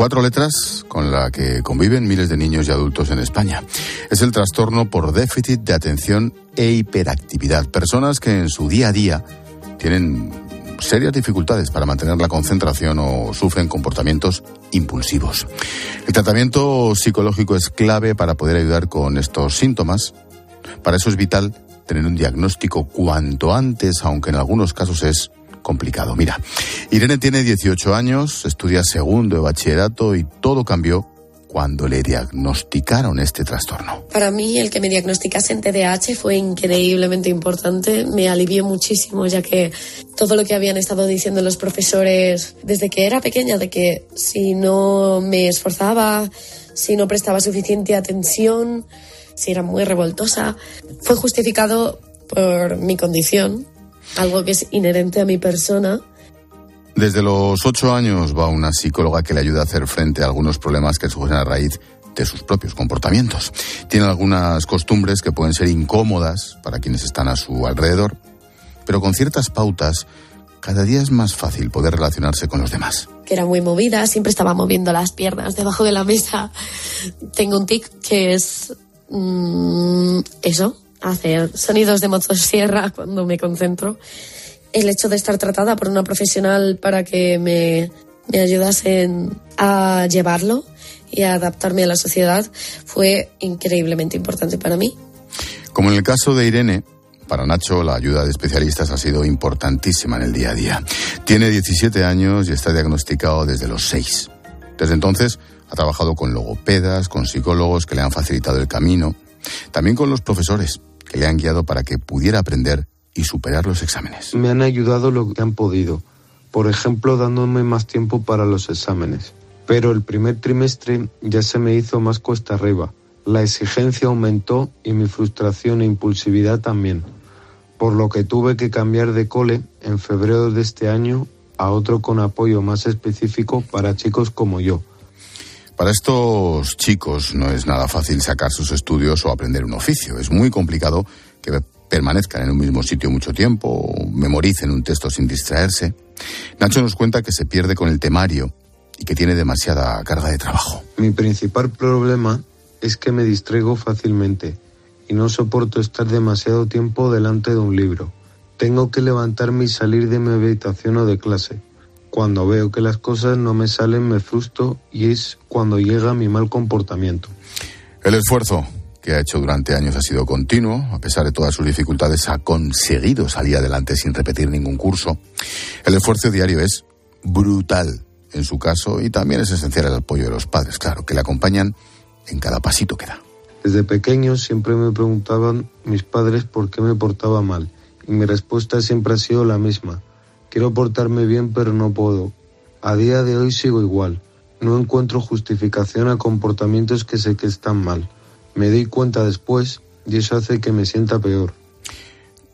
Cuatro letras con la que conviven miles de niños y adultos en España. Es el trastorno por déficit de atención e hiperactividad. Personas que en su día a día tienen serias dificultades para mantener la concentración o sufren comportamientos impulsivos. El tratamiento psicológico es clave para poder ayudar con estos síntomas. Para eso es vital tener un diagnóstico cuanto antes, aunque en algunos casos es complicado. Mira, Irene tiene 18 años, estudia segundo de bachillerato y todo cambió cuando le diagnosticaron este trastorno. Para mí el que me diagnosticasen TDAH fue increíblemente importante, me alivió muchísimo ya que todo lo que habían estado diciendo los profesores desde que era pequeña, de que si no me esforzaba, si no prestaba suficiente atención, si era muy revoltosa, fue justificado por mi condición, algo que es inherente a mi persona desde los ocho años va una psicóloga que le ayuda a hacer frente a algunos problemas que surgen a raíz de sus propios comportamientos. Tiene algunas costumbres que pueden ser incómodas para quienes están a su alrededor, pero con ciertas pautas cada día es más fácil poder relacionarse con los demás. Que era muy movida, siempre estaba moviendo las piernas debajo de la mesa. Tengo un tic que es mm, eso, hacer sonidos de motosierra cuando me concentro el hecho de estar tratada por una profesional para que me, me ayudasen a llevarlo y a adaptarme a la sociedad fue increíblemente importante para mí. Como en el caso de Irene, para Nacho la ayuda de especialistas ha sido importantísima en el día a día. Tiene 17 años y está diagnosticado desde los 6. Desde entonces ha trabajado con logopedas, con psicólogos que le han facilitado el camino, también con los profesores que le han guiado para que pudiera aprender y superar los exámenes. Me han ayudado lo que han podido, por ejemplo dándome más tiempo para los exámenes. Pero el primer trimestre ya se me hizo más cuesta arriba. La exigencia aumentó y mi frustración e impulsividad también, por lo que tuve que cambiar de cole en febrero de este año a otro con apoyo más específico para chicos como yo. Para estos chicos no es nada fácil sacar sus estudios o aprender un oficio. Es muy complicado que permanezcan en un mismo sitio mucho tiempo o memoricen un texto sin distraerse. Nacho nos cuenta que se pierde con el temario y que tiene demasiada carga de trabajo. Mi principal problema es que me distraigo fácilmente y no soporto estar demasiado tiempo delante de un libro. Tengo que levantarme y salir de mi habitación o de clase. Cuando veo que las cosas no me salen me frustro y es cuando llega mi mal comportamiento. El esfuerzo que ha hecho durante años ha sido continuo. A pesar de todas sus dificultades, ha conseguido salir adelante sin repetir ningún curso. El esfuerzo diario es brutal en su caso y también es esencial el apoyo de los padres, claro, que le acompañan en cada pasito que da. Desde pequeño siempre me preguntaban mis padres por qué me portaba mal y mi respuesta siempre ha sido la misma. Quiero portarme bien pero no puedo. A día de hoy sigo igual. No encuentro justificación a comportamientos que sé que están mal. Me di cuenta después y eso hace que me sienta peor.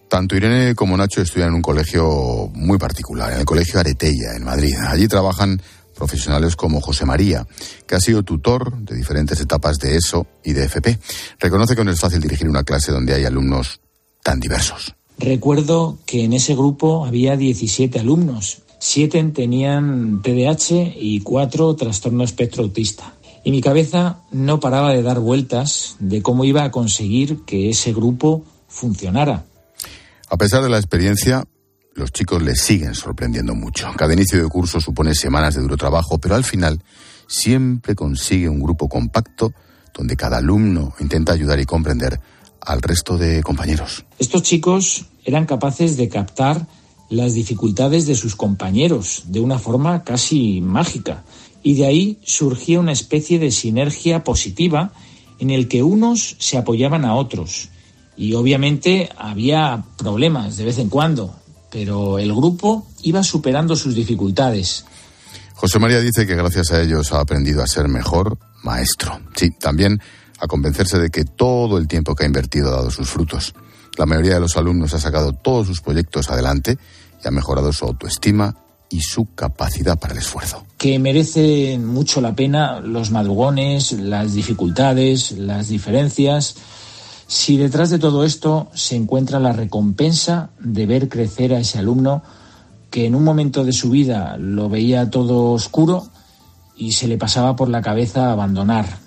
Tanto Irene como Nacho estudian en un colegio muy particular, en el Colegio Aretella, en Madrid. Allí trabajan profesionales como José María, que ha sido tutor de diferentes etapas de ESO y de FP. Reconoce que no es fácil dirigir una clase donde hay alumnos tan diversos. Recuerdo que en ese grupo había 17 alumnos. Siete tenían TDAH y cuatro trastorno espectro autista. Y mi cabeza no paraba de dar vueltas de cómo iba a conseguir que ese grupo funcionara. A pesar de la experiencia, los chicos les siguen sorprendiendo mucho. Cada inicio de curso supone semanas de duro trabajo, pero al final siempre consigue un grupo compacto donde cada alumno intenta ayudar y comprender al resto de compañeros. Estos chicos eran capaces de captar las dificultades de sus compañeros de una forma casi mágica y de ahí surgía una especie de sinergia positiva en el que unos se apoyaban a otros. Y obviamente había problemas de vez en cuando, pero el grupo iba superando sus dificultades. José María dice que gracias a ellos ha aprendido a ser mejor maestro. Sí, también a convencerse de que todo el tiempo que ha invertido ha dado sus frutos. La mayoría de los alumnos ha sacado todos sus proyectos adelante y ha mejorado su autoestima y su capacidad para el esfuerzo. Que merece mucho la pena los madrugones, las dificultades, las diferencias, si detrás de todo esto se encuentra la recompensa de ver crecer a ese alumno que en un momento de su vida lo veía todo oscuro y se le pasaba por la cabeza abandonar.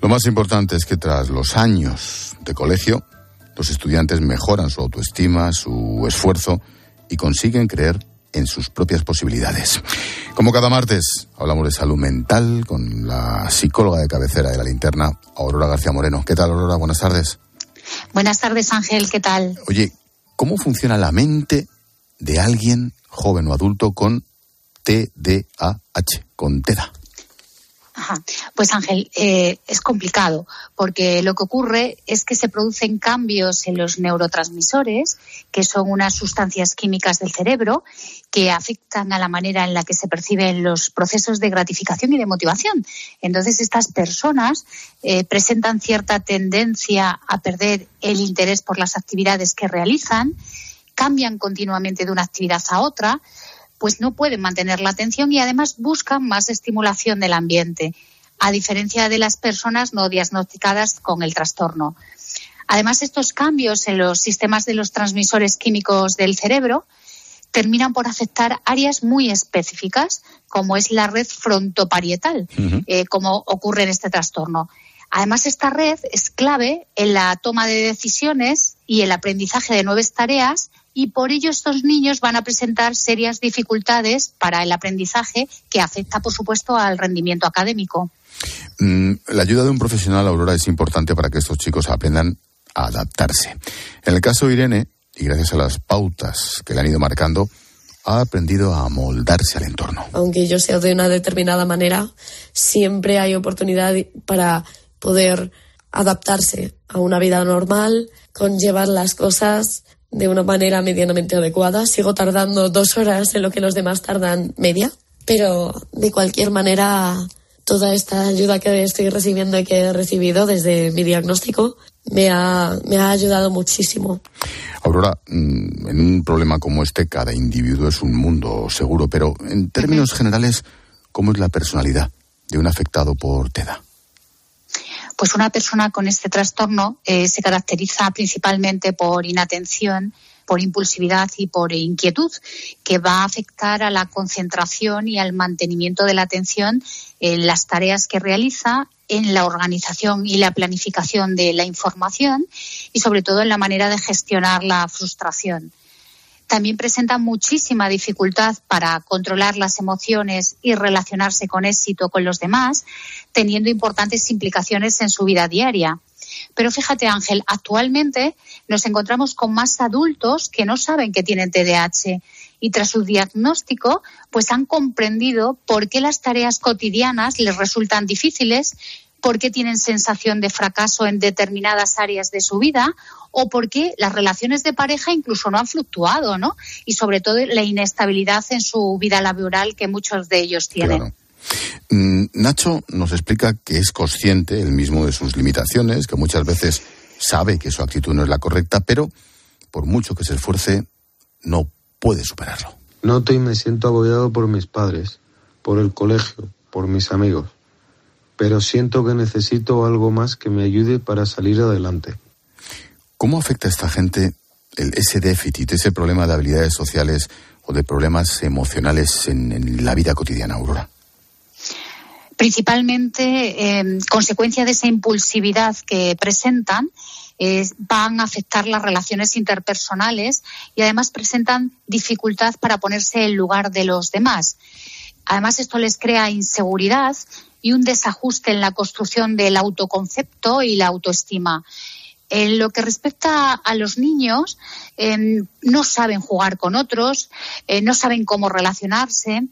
Lo más importante es que tras los años de colegio, los estudiantes mejoran su autoestima, su esfuerzo y consiguen creer en sus propias posibilidades. Como cada martes, hablamos de salud mental con la psicóloga de cabecera de la linterna, Aurora García Moreno. ¿Qué tal, Aurora? Buenas tardes. Buenas tardes, Ángel. ¿Qué tal? Oye, ¿cómo funciona la mente de alguien joven o adulto con TDAH, con TEDA? Pues Ángel, eh, es complicado porque lo que ocurre es que se producen cambios en los neurotransmisores, que son unas sustancias químicas del cerebro que afectan a la manera en la que se perciben los procesos de gratificación y de motivación. Entonces, estas personas eh, presentan cierta tendencia a perder el interés por las actividades que realizan, cambian continuamente de una actividad a otra, pues no pueden mantener la atención y además buscan más estimulación del ambiente, a diferencia de las personas no diagnosticadas con el trastorno. Además, estos cambios en los sistemas de los transmisores químicos del cerebro terminan por afectar áreas muy específicas, como es la red frontoparietal, eh, como ocurre en este trastorno. Además, esta red es clave en la toma de decisiones y el aprendizaje de nuevas tareas y por ello estos niños van a presentar serias dificultades para el aprendizaje que afecta, por supuesto, al rendimiento académico. Mm, la ayuda de un profesional, Aurora, es importante para que estos chicos aprendan a adaptarse. En el caso de Irene, y gracias a las pautas que le han ido marcando, ha aprendido a moldarse al entorno. Aunque yo sea de una determinada manera, siempre hay oportunidad para poder adaptarse a una vida normal, conllevar las cosas de una manera medianamente adecuada. Sigo tardando dos horas en lo que los demás tardan media, pero de cualquier manera toda esta ayuda que estoy recibiendo y que he recibido desde mi diagnóstico me ha, me ha ayudado muchísimo. Aurora, mm, en un problema como este, cada individuo es un mundo seguro, pero en términos generales, ¿cómo es la personalidad de un afectado por TEDA? Pues una persona con este trastorno eh, se caracteriza principalmente por inatención, por impulsividad y por inquietud, que va a afectar a la concentración y al mantenimiento de la atención en las tareas que realiza, en la organización y la planificación de la información y sobre todo en la manera de gestionar la frustración también presenta muchísima dificultad para controlar las emociones y relacionarse con éxito con los demás, teniendo importantes implicaciones en su vida diaria. Pero fíjate, Ángel, actualmente nos encontramos con más adultos que no saben que tienen TDAH y tras su diagnóstico, pues han comprendido por qué las tareas cotidianas les resultan difíciles, por qué tienen sensación de fracaso en determinadas áreas de su vida o porque las relaciones de pareja incluso no han fluctuado, ¿no? Y sobre todo la inestabilidad en su vida laboral que muchos de ellos tienen. Mm, Nacho nos explica que es consciente él mismo de sus limitaciones, que muchas veces sabe que su actitud no es la correcta, pero por mucho que se esfuerce, no puede superarlo. Noto y me siento apoyado por mis padres, por el colegio, por mis amigos, pero siento que necesito algo más que me ayude para salir adelante. ¿Cómo afecta a esta gente el, ese déficit, ese problema de habilidades sociales o de problemas emocionales en, la vida cotidiana, Aurora? Principalmente, eh, consecuencia de esa impulsividad que presentan, van a afectar las relaciones interpersonales y además presentan dificultad para ponerse en lugar de los demás. Además, esto les crea inseguridad y un desajuste en la construcción del autoconcepto y la autoestima. En lo que respecta a los niños, em, no saben jugar con otros, eh, no saben cómo relacionarse.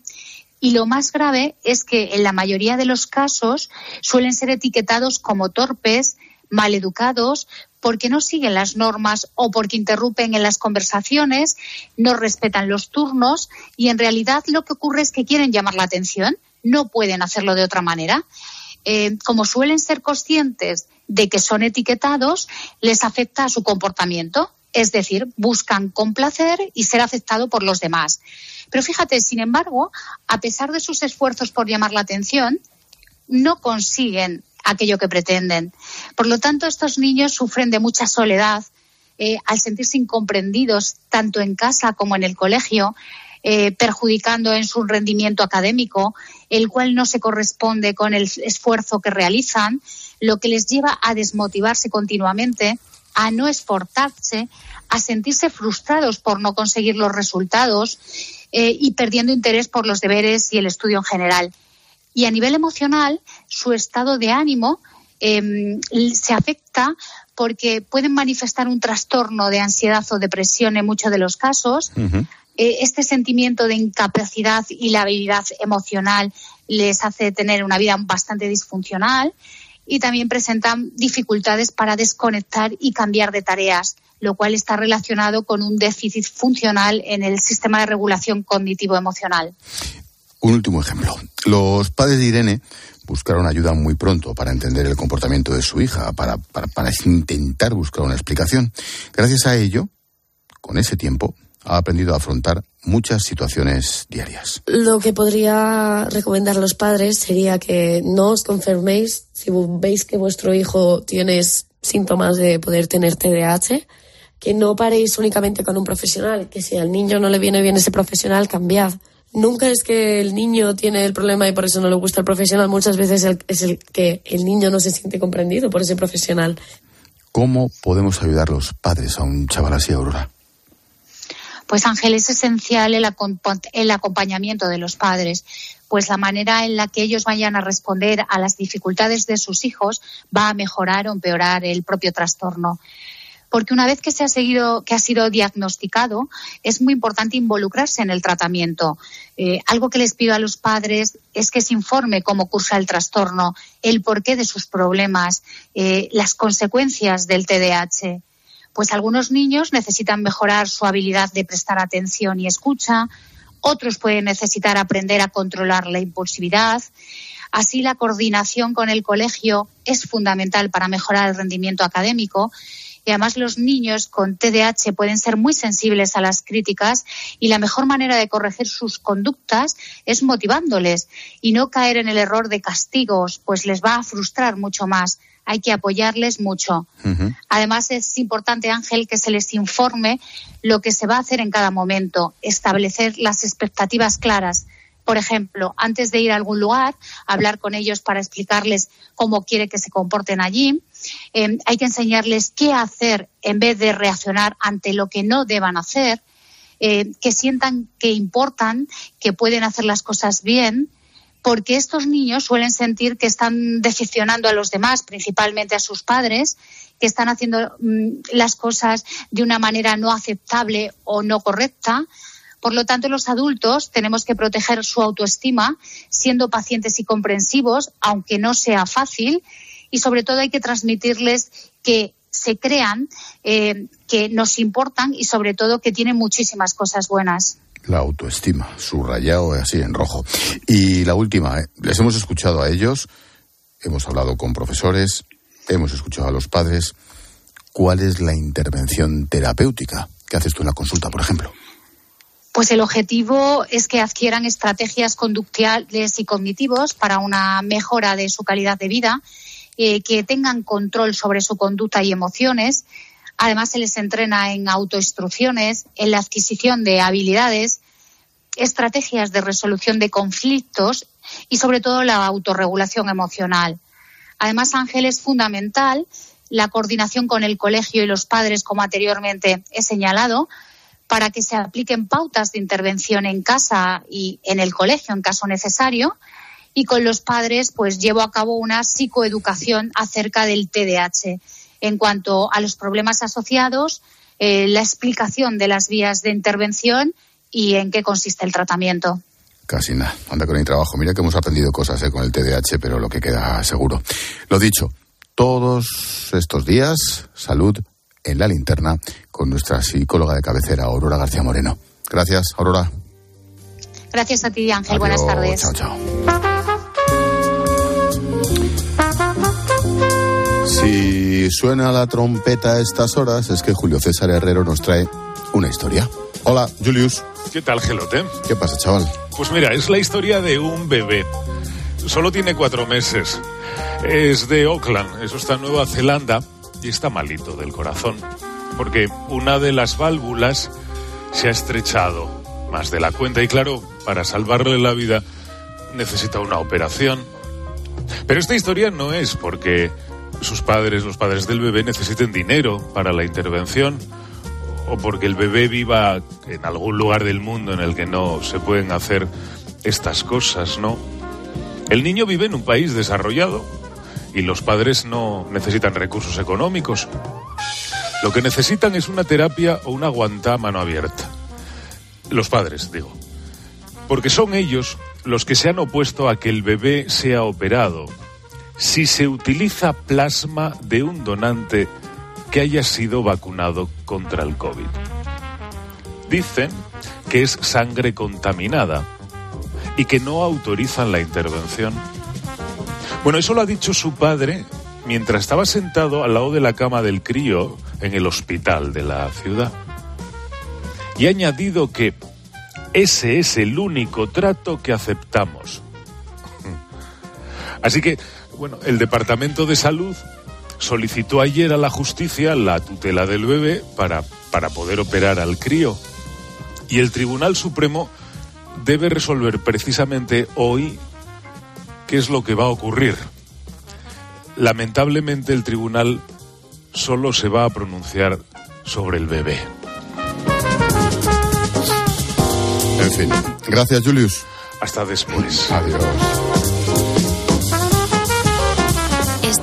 Y lo más grave es que en la mayoría de los casos suelen ser etiquetados como torpes, maleducados, porque no siguen las normas o porque interrumpen en las conversaciones, no respetan los turnos y en realidad lo que ocurre es que quieren llamar la atención, no pueden hacerlo de otra manera. Eh, como suelen ser conscientes de que son etiquetados, les afecta a su comportamiento. Es decir, buscan complacer y ser aceptado por los demás. Pero fíjate, sin embargo, a pesar de sus esfuerzos por llamar la atención, no consiguen aquello que pretenden. Por lo tanto, estos niños sufren de mucha soledad, eh, al sentirse incomprendidos tanto en casa como en el colegio, eh, perjudicando en su rendimiento académico, el cual no se corresponde con el esfuerzo que realizan, lo que les lleva a desmotivarse continuamente, a no esforzarse, a sentirse frustrados por no conseguir los resultados eh, y perdiendo interés por los deberes y el estudio en general. Y a nivel emocional, su estado de ánimo em, se afecta porque pueden manifestar un trastorno de ansiedad o depresión en muchos de los casos. Eh, este sentimiento de incapacidad y la habilidad emocional les hace tener una vida bastante disfuncional y también presentan dificultades para desconectar y cambiar de tareas, lo cual está relacionado con un déficit funcional en el sistema de regulación cognitivo-emocional. Un último ejemplo. Los padres de Irene buscaron ayuda muy pronto para entender el comportamiento de su hija, para, para intentar buscar una explicación. Gracias a ello, con ese tiempo, ha aprendido a afrontar muchas situaciones diarias. Lo que podría recomendar a los padres sería que no os confirméis si veis que vuestro hijo tiene síntomas de poder tener TDAH, que no paréis únicamente con un profesional, que si al niño no le viene bien ese profesional, cambiad. Nunca es que el niño tiene el problema y por eso no le gusta el profesional, muchas veces es el que el niño no se siente comprendido por ese profesional. ¿Cómo podemos ayudar los padres a un chaval así, Aurora? Pues Ángel, es esencial el, acompañamiento de los padres, pues la manera en la que ellos vayan a responder a las dificultades de sus hijos va a mejorar o empeorar el propio trastorno porque una vez que se ha seguido, que ha sido diagnosticado, es muy importante involucrarse en el tratamiento. Eh, algo que les pido a los padres es que se informe cómo cursa el trastorno, el porqué de sus problemas, eh, las consecuencias del TDAH pues algunos niños necesitan mejorar su habilidad de prestar atención y escucha, otros pueden necesitar aprender a controlar la impulsividad. Así, la coordinación con el colegio es fundamental para mejorar el rendimiento académico. Y además los niños con TDAH pueden ser muy sensibles a las críticas y la mejor manera de corregir sus conductas es motivándoles y no caer en el error de castigos, pues les va a frustrar mucho más hay que apoyarles mucho. Además, es importante, Ángel, que se les informe lo que se va a hacer en cada momento, establecer las expectativas claras. Por ejemplo, antes de ir a algún lugar, hablar con ellos para explicarles cómo quiere que se comporten allí. Em, hay que enseñarles qué hacer en vez de reaccionar ante lo que no deban hacer. Eh, que sientan que importan, que pueden hacer las cosas bien, porque estos niños suelen sentir que están decepcionando a los demás, principalmente a sus padres, que están haciendo mm, las cosas de una manera no aceptable o no correcta. Por lo tanto, los adultos tenemos que proteger su autoestima siendo pacientes y comprensivos, aunque no sea fácil, y sobre todo hay que transmitirles que se crean, eh, que nos importan y sobre todo que tienen muchísimas cosas buenas la autoestima, subrayado así en rojo. Y la última, ¿eh? les hemos escuchado a ellos, hemos hablado con profesores, hemos escuchado a los padres. ¿Cuál es la intervención terapéutica que haces tú en la consulta, por ejemplo? Pues el objetivo es que adquieran estrategias conductuales y cognitivos para una mejora de su calidad de vida, eh, que tengan control sobre su conducta y emociones, Además, se les entrena en autoinstrucciones, en la adquisición de habilidades, estrategias de resolución de conflictos y, sobre todo, la autorregulación emocional. Además, Ángel, es fundamental la coordinación con el colegio y los padres, como anteriormente he señalado, para que se apliquen pautas de intervención en casa y en el colegio en caso necesario. Y con los padres, pues llevo a cabo una psicoeducación acerca del TDAH en cuanto a los problemas asociados, eh, la explicación de las vías de intervención y en qué consiste el tratamiento. Casi nada, anda con el trabajo. Mira que hemos aprendido cosas eh, con el TDAH, pero lo que queda seguro. Lo dicho, todos estos días, salud en la linterna con nuestra psicóloga de cabecera, Aurora García Moreno. Gracias, Aurora. Gracias a ti, Ángel. Buenas tardes. Chao, chao. Si suena la trompeta a estas horas, es que Julio César Herrero nos trae una historia. Hola, Julius. ¿Qué tal, Gelote? ¿Qué pasa, chaval? Pues mira, es la historia de un bebé. Solo tiene cuatro meses. Es de Auckland, eso está en Nueva Zelanda, y está malito del corazón. Porque una de las válvulas se ha estrechado más de la cuenta y claro, para salvarle la vida necesita una operación. Pero esta historia no es porque sus padres, los padres del bebé, necesiten dinero para la intervención o porque el bebé viva en algún lugar del mundo en el que no se pueden hacer estas cosas, ¿no? El niño vive en un país desarrollado y los padres no necesitan recursos económicos. Lo que necesitan es una terapia o una guantá a mano abierta. Los padres, digo. Porque son ellos los que se han opuesto a que el bebé sea operado si se utiliza plasma de un donante que haya sido vacunado contra el COVID. Dicen que es sangre contaminada y que no autorizan la intervención. Bueno, eso lo ha dicho su padre mientras estaba sentado al lado de la cama del crío en el hospital de la ciudad. Y ha añadido que ese es el único trato que aceptamos. Así que, bueno, el Departamento de Salud solicitó ayer a la justicia la tutela del bebé para, para poder operar al crío. Y el Tribunal Supremo debe resolver precisamente hoy qué es lo que va a ocurrir. Lamentablemente el tribunal solo se va a pronunciar sobre el bebé. En fin, gracias Julius. Hasta después. Adiós.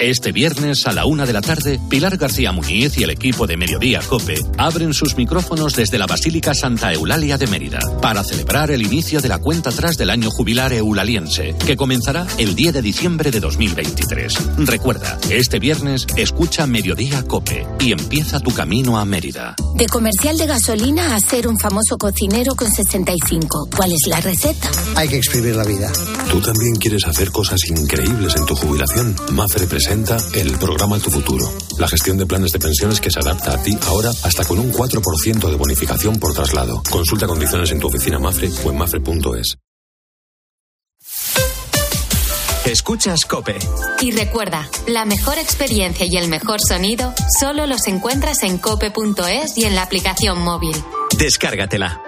Este viernes a la una de la tarde, Pilar García Muñiz y el equipo de Mediodía Cope abren sus micrófonos desde la Basílica Santa Eulalia de Mérida para celebrar el inicio de la cuenta atrás del año jubilar eulaliense, que comenzará el 10 de diciembre de 2023. Recuerda, este viernes escucha Mediodía Cope y empieza tu camino a Mérida. De comercial de gasolina a ser un famoso cocinero con 65. ¿Cuál es la receta? Hay que exprimir la vida. ¿Tú también quieres hacer cosas increíbles en tu jubilación? Mafre presenta el programa Tu Futuro, la gestión de planes de pensiones que se adapta a ti ahora hasta con un 4% de bonificación por traslado. Consulta condiciones en tu oficina Mafre o en mafre.es. Escuchas Cope. Y recuerda, la mejor experiencia y el mejor sonido solo los encuentras en cope.es y en la aplicación móvil. Descárgatela.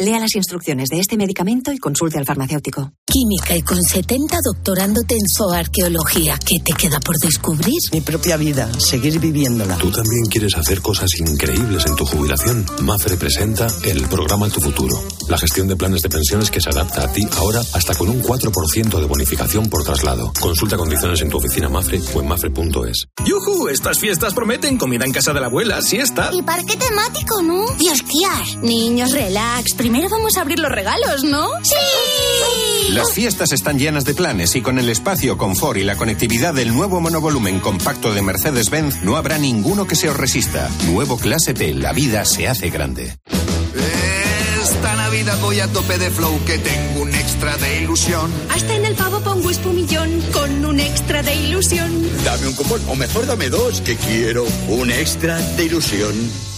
Lea las instrucciones de este medicamento y consulte al farmacéutico. Química y con 70 doctorándote en zooarqueología. ¿Qué te queda por descubrir? Mi propia vida, seguir viviéndola. ¿Tú también quieres hacer cosas increíbles en tu jubilación? Mafre presenta el programa Tu Futuro, la gestión de planes de pensiones que se adapta a ti ahora hasta con un 4% de bonificación por traslado. Consulta condiciones en tu oficina Mafre o en mafre.es. ¡Yujú! Estas fiestas prometen comida en casa de la abuela, siesta. Y parque temático, ¿no? Y esquiar. Niños, relax. Primero vamos a abrir los regalos, ¿no? ¡Sí! Las fiestas están llenas de planes y con el espacio, confort y la conectividad del nuevo monovolumen compacto de Mercedes-Benz no habrá ninguno que se os resista. Nuevo Clase T, la vida se hace grande. Esta Navidad voy a tope de flow que tengo un extra de ilusión. Hasta en el pavo pongo espumillón con un extra de ilusión. Dame un cupón, o mejor dame dos, que quiero un extra de ilusión.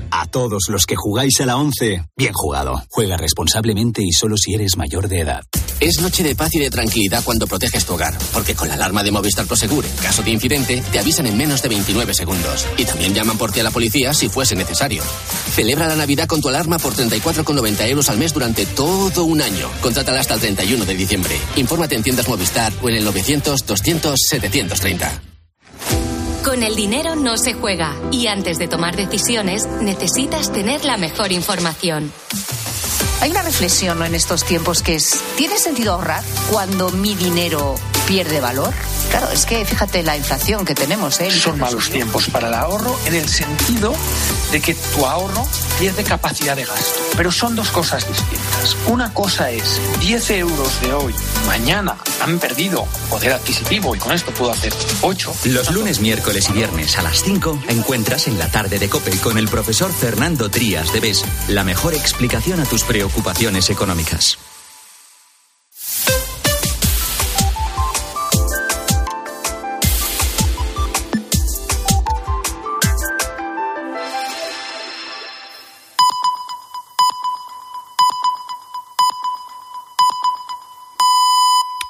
A todos los que jugáis a la 11, bien jugado. Juega responsablemente y solo si eres mayor de edad. Es noche de paz y de tranquilidad cuando proteges tu hogar, porque con la alarma de Movistar Prosegur, en caso de incidente, te avisan en menos de 29 segundos. Y también llaman por ti a la policía si fuese necesario. Celebra la Navidad con tu alarma por 34,90 euros al mes durante todo un año. Contrátala hasta el 31 de diciembre. Infórmate en tiendas Movistar o en el 900 200 730. Con el dinero no se juega y antes de tomar decisiones necesitas tener la mejor información. Hay una reflexión en estos tiempos que es, ¿tiene sentido ahorrar cuando mi dinero pierde valor? Claro, es que fíjate la inflación que tenemos. ¿eh? Son malos tiempos para el ahorro en el sentido de que tu ahorro pierde capacidad de gasto. Pero son dos cosas distintas. Una cosa es 10 euros de hoy, mañana han perdido poder adquisitivo y con esto puedo hacer 8. Los lunes, miércoles y viernes a las 5 encuentras en la tarde de COPE con el profesor Fernando Trías de BES la mejor explicación a tus preocupaciones económicas.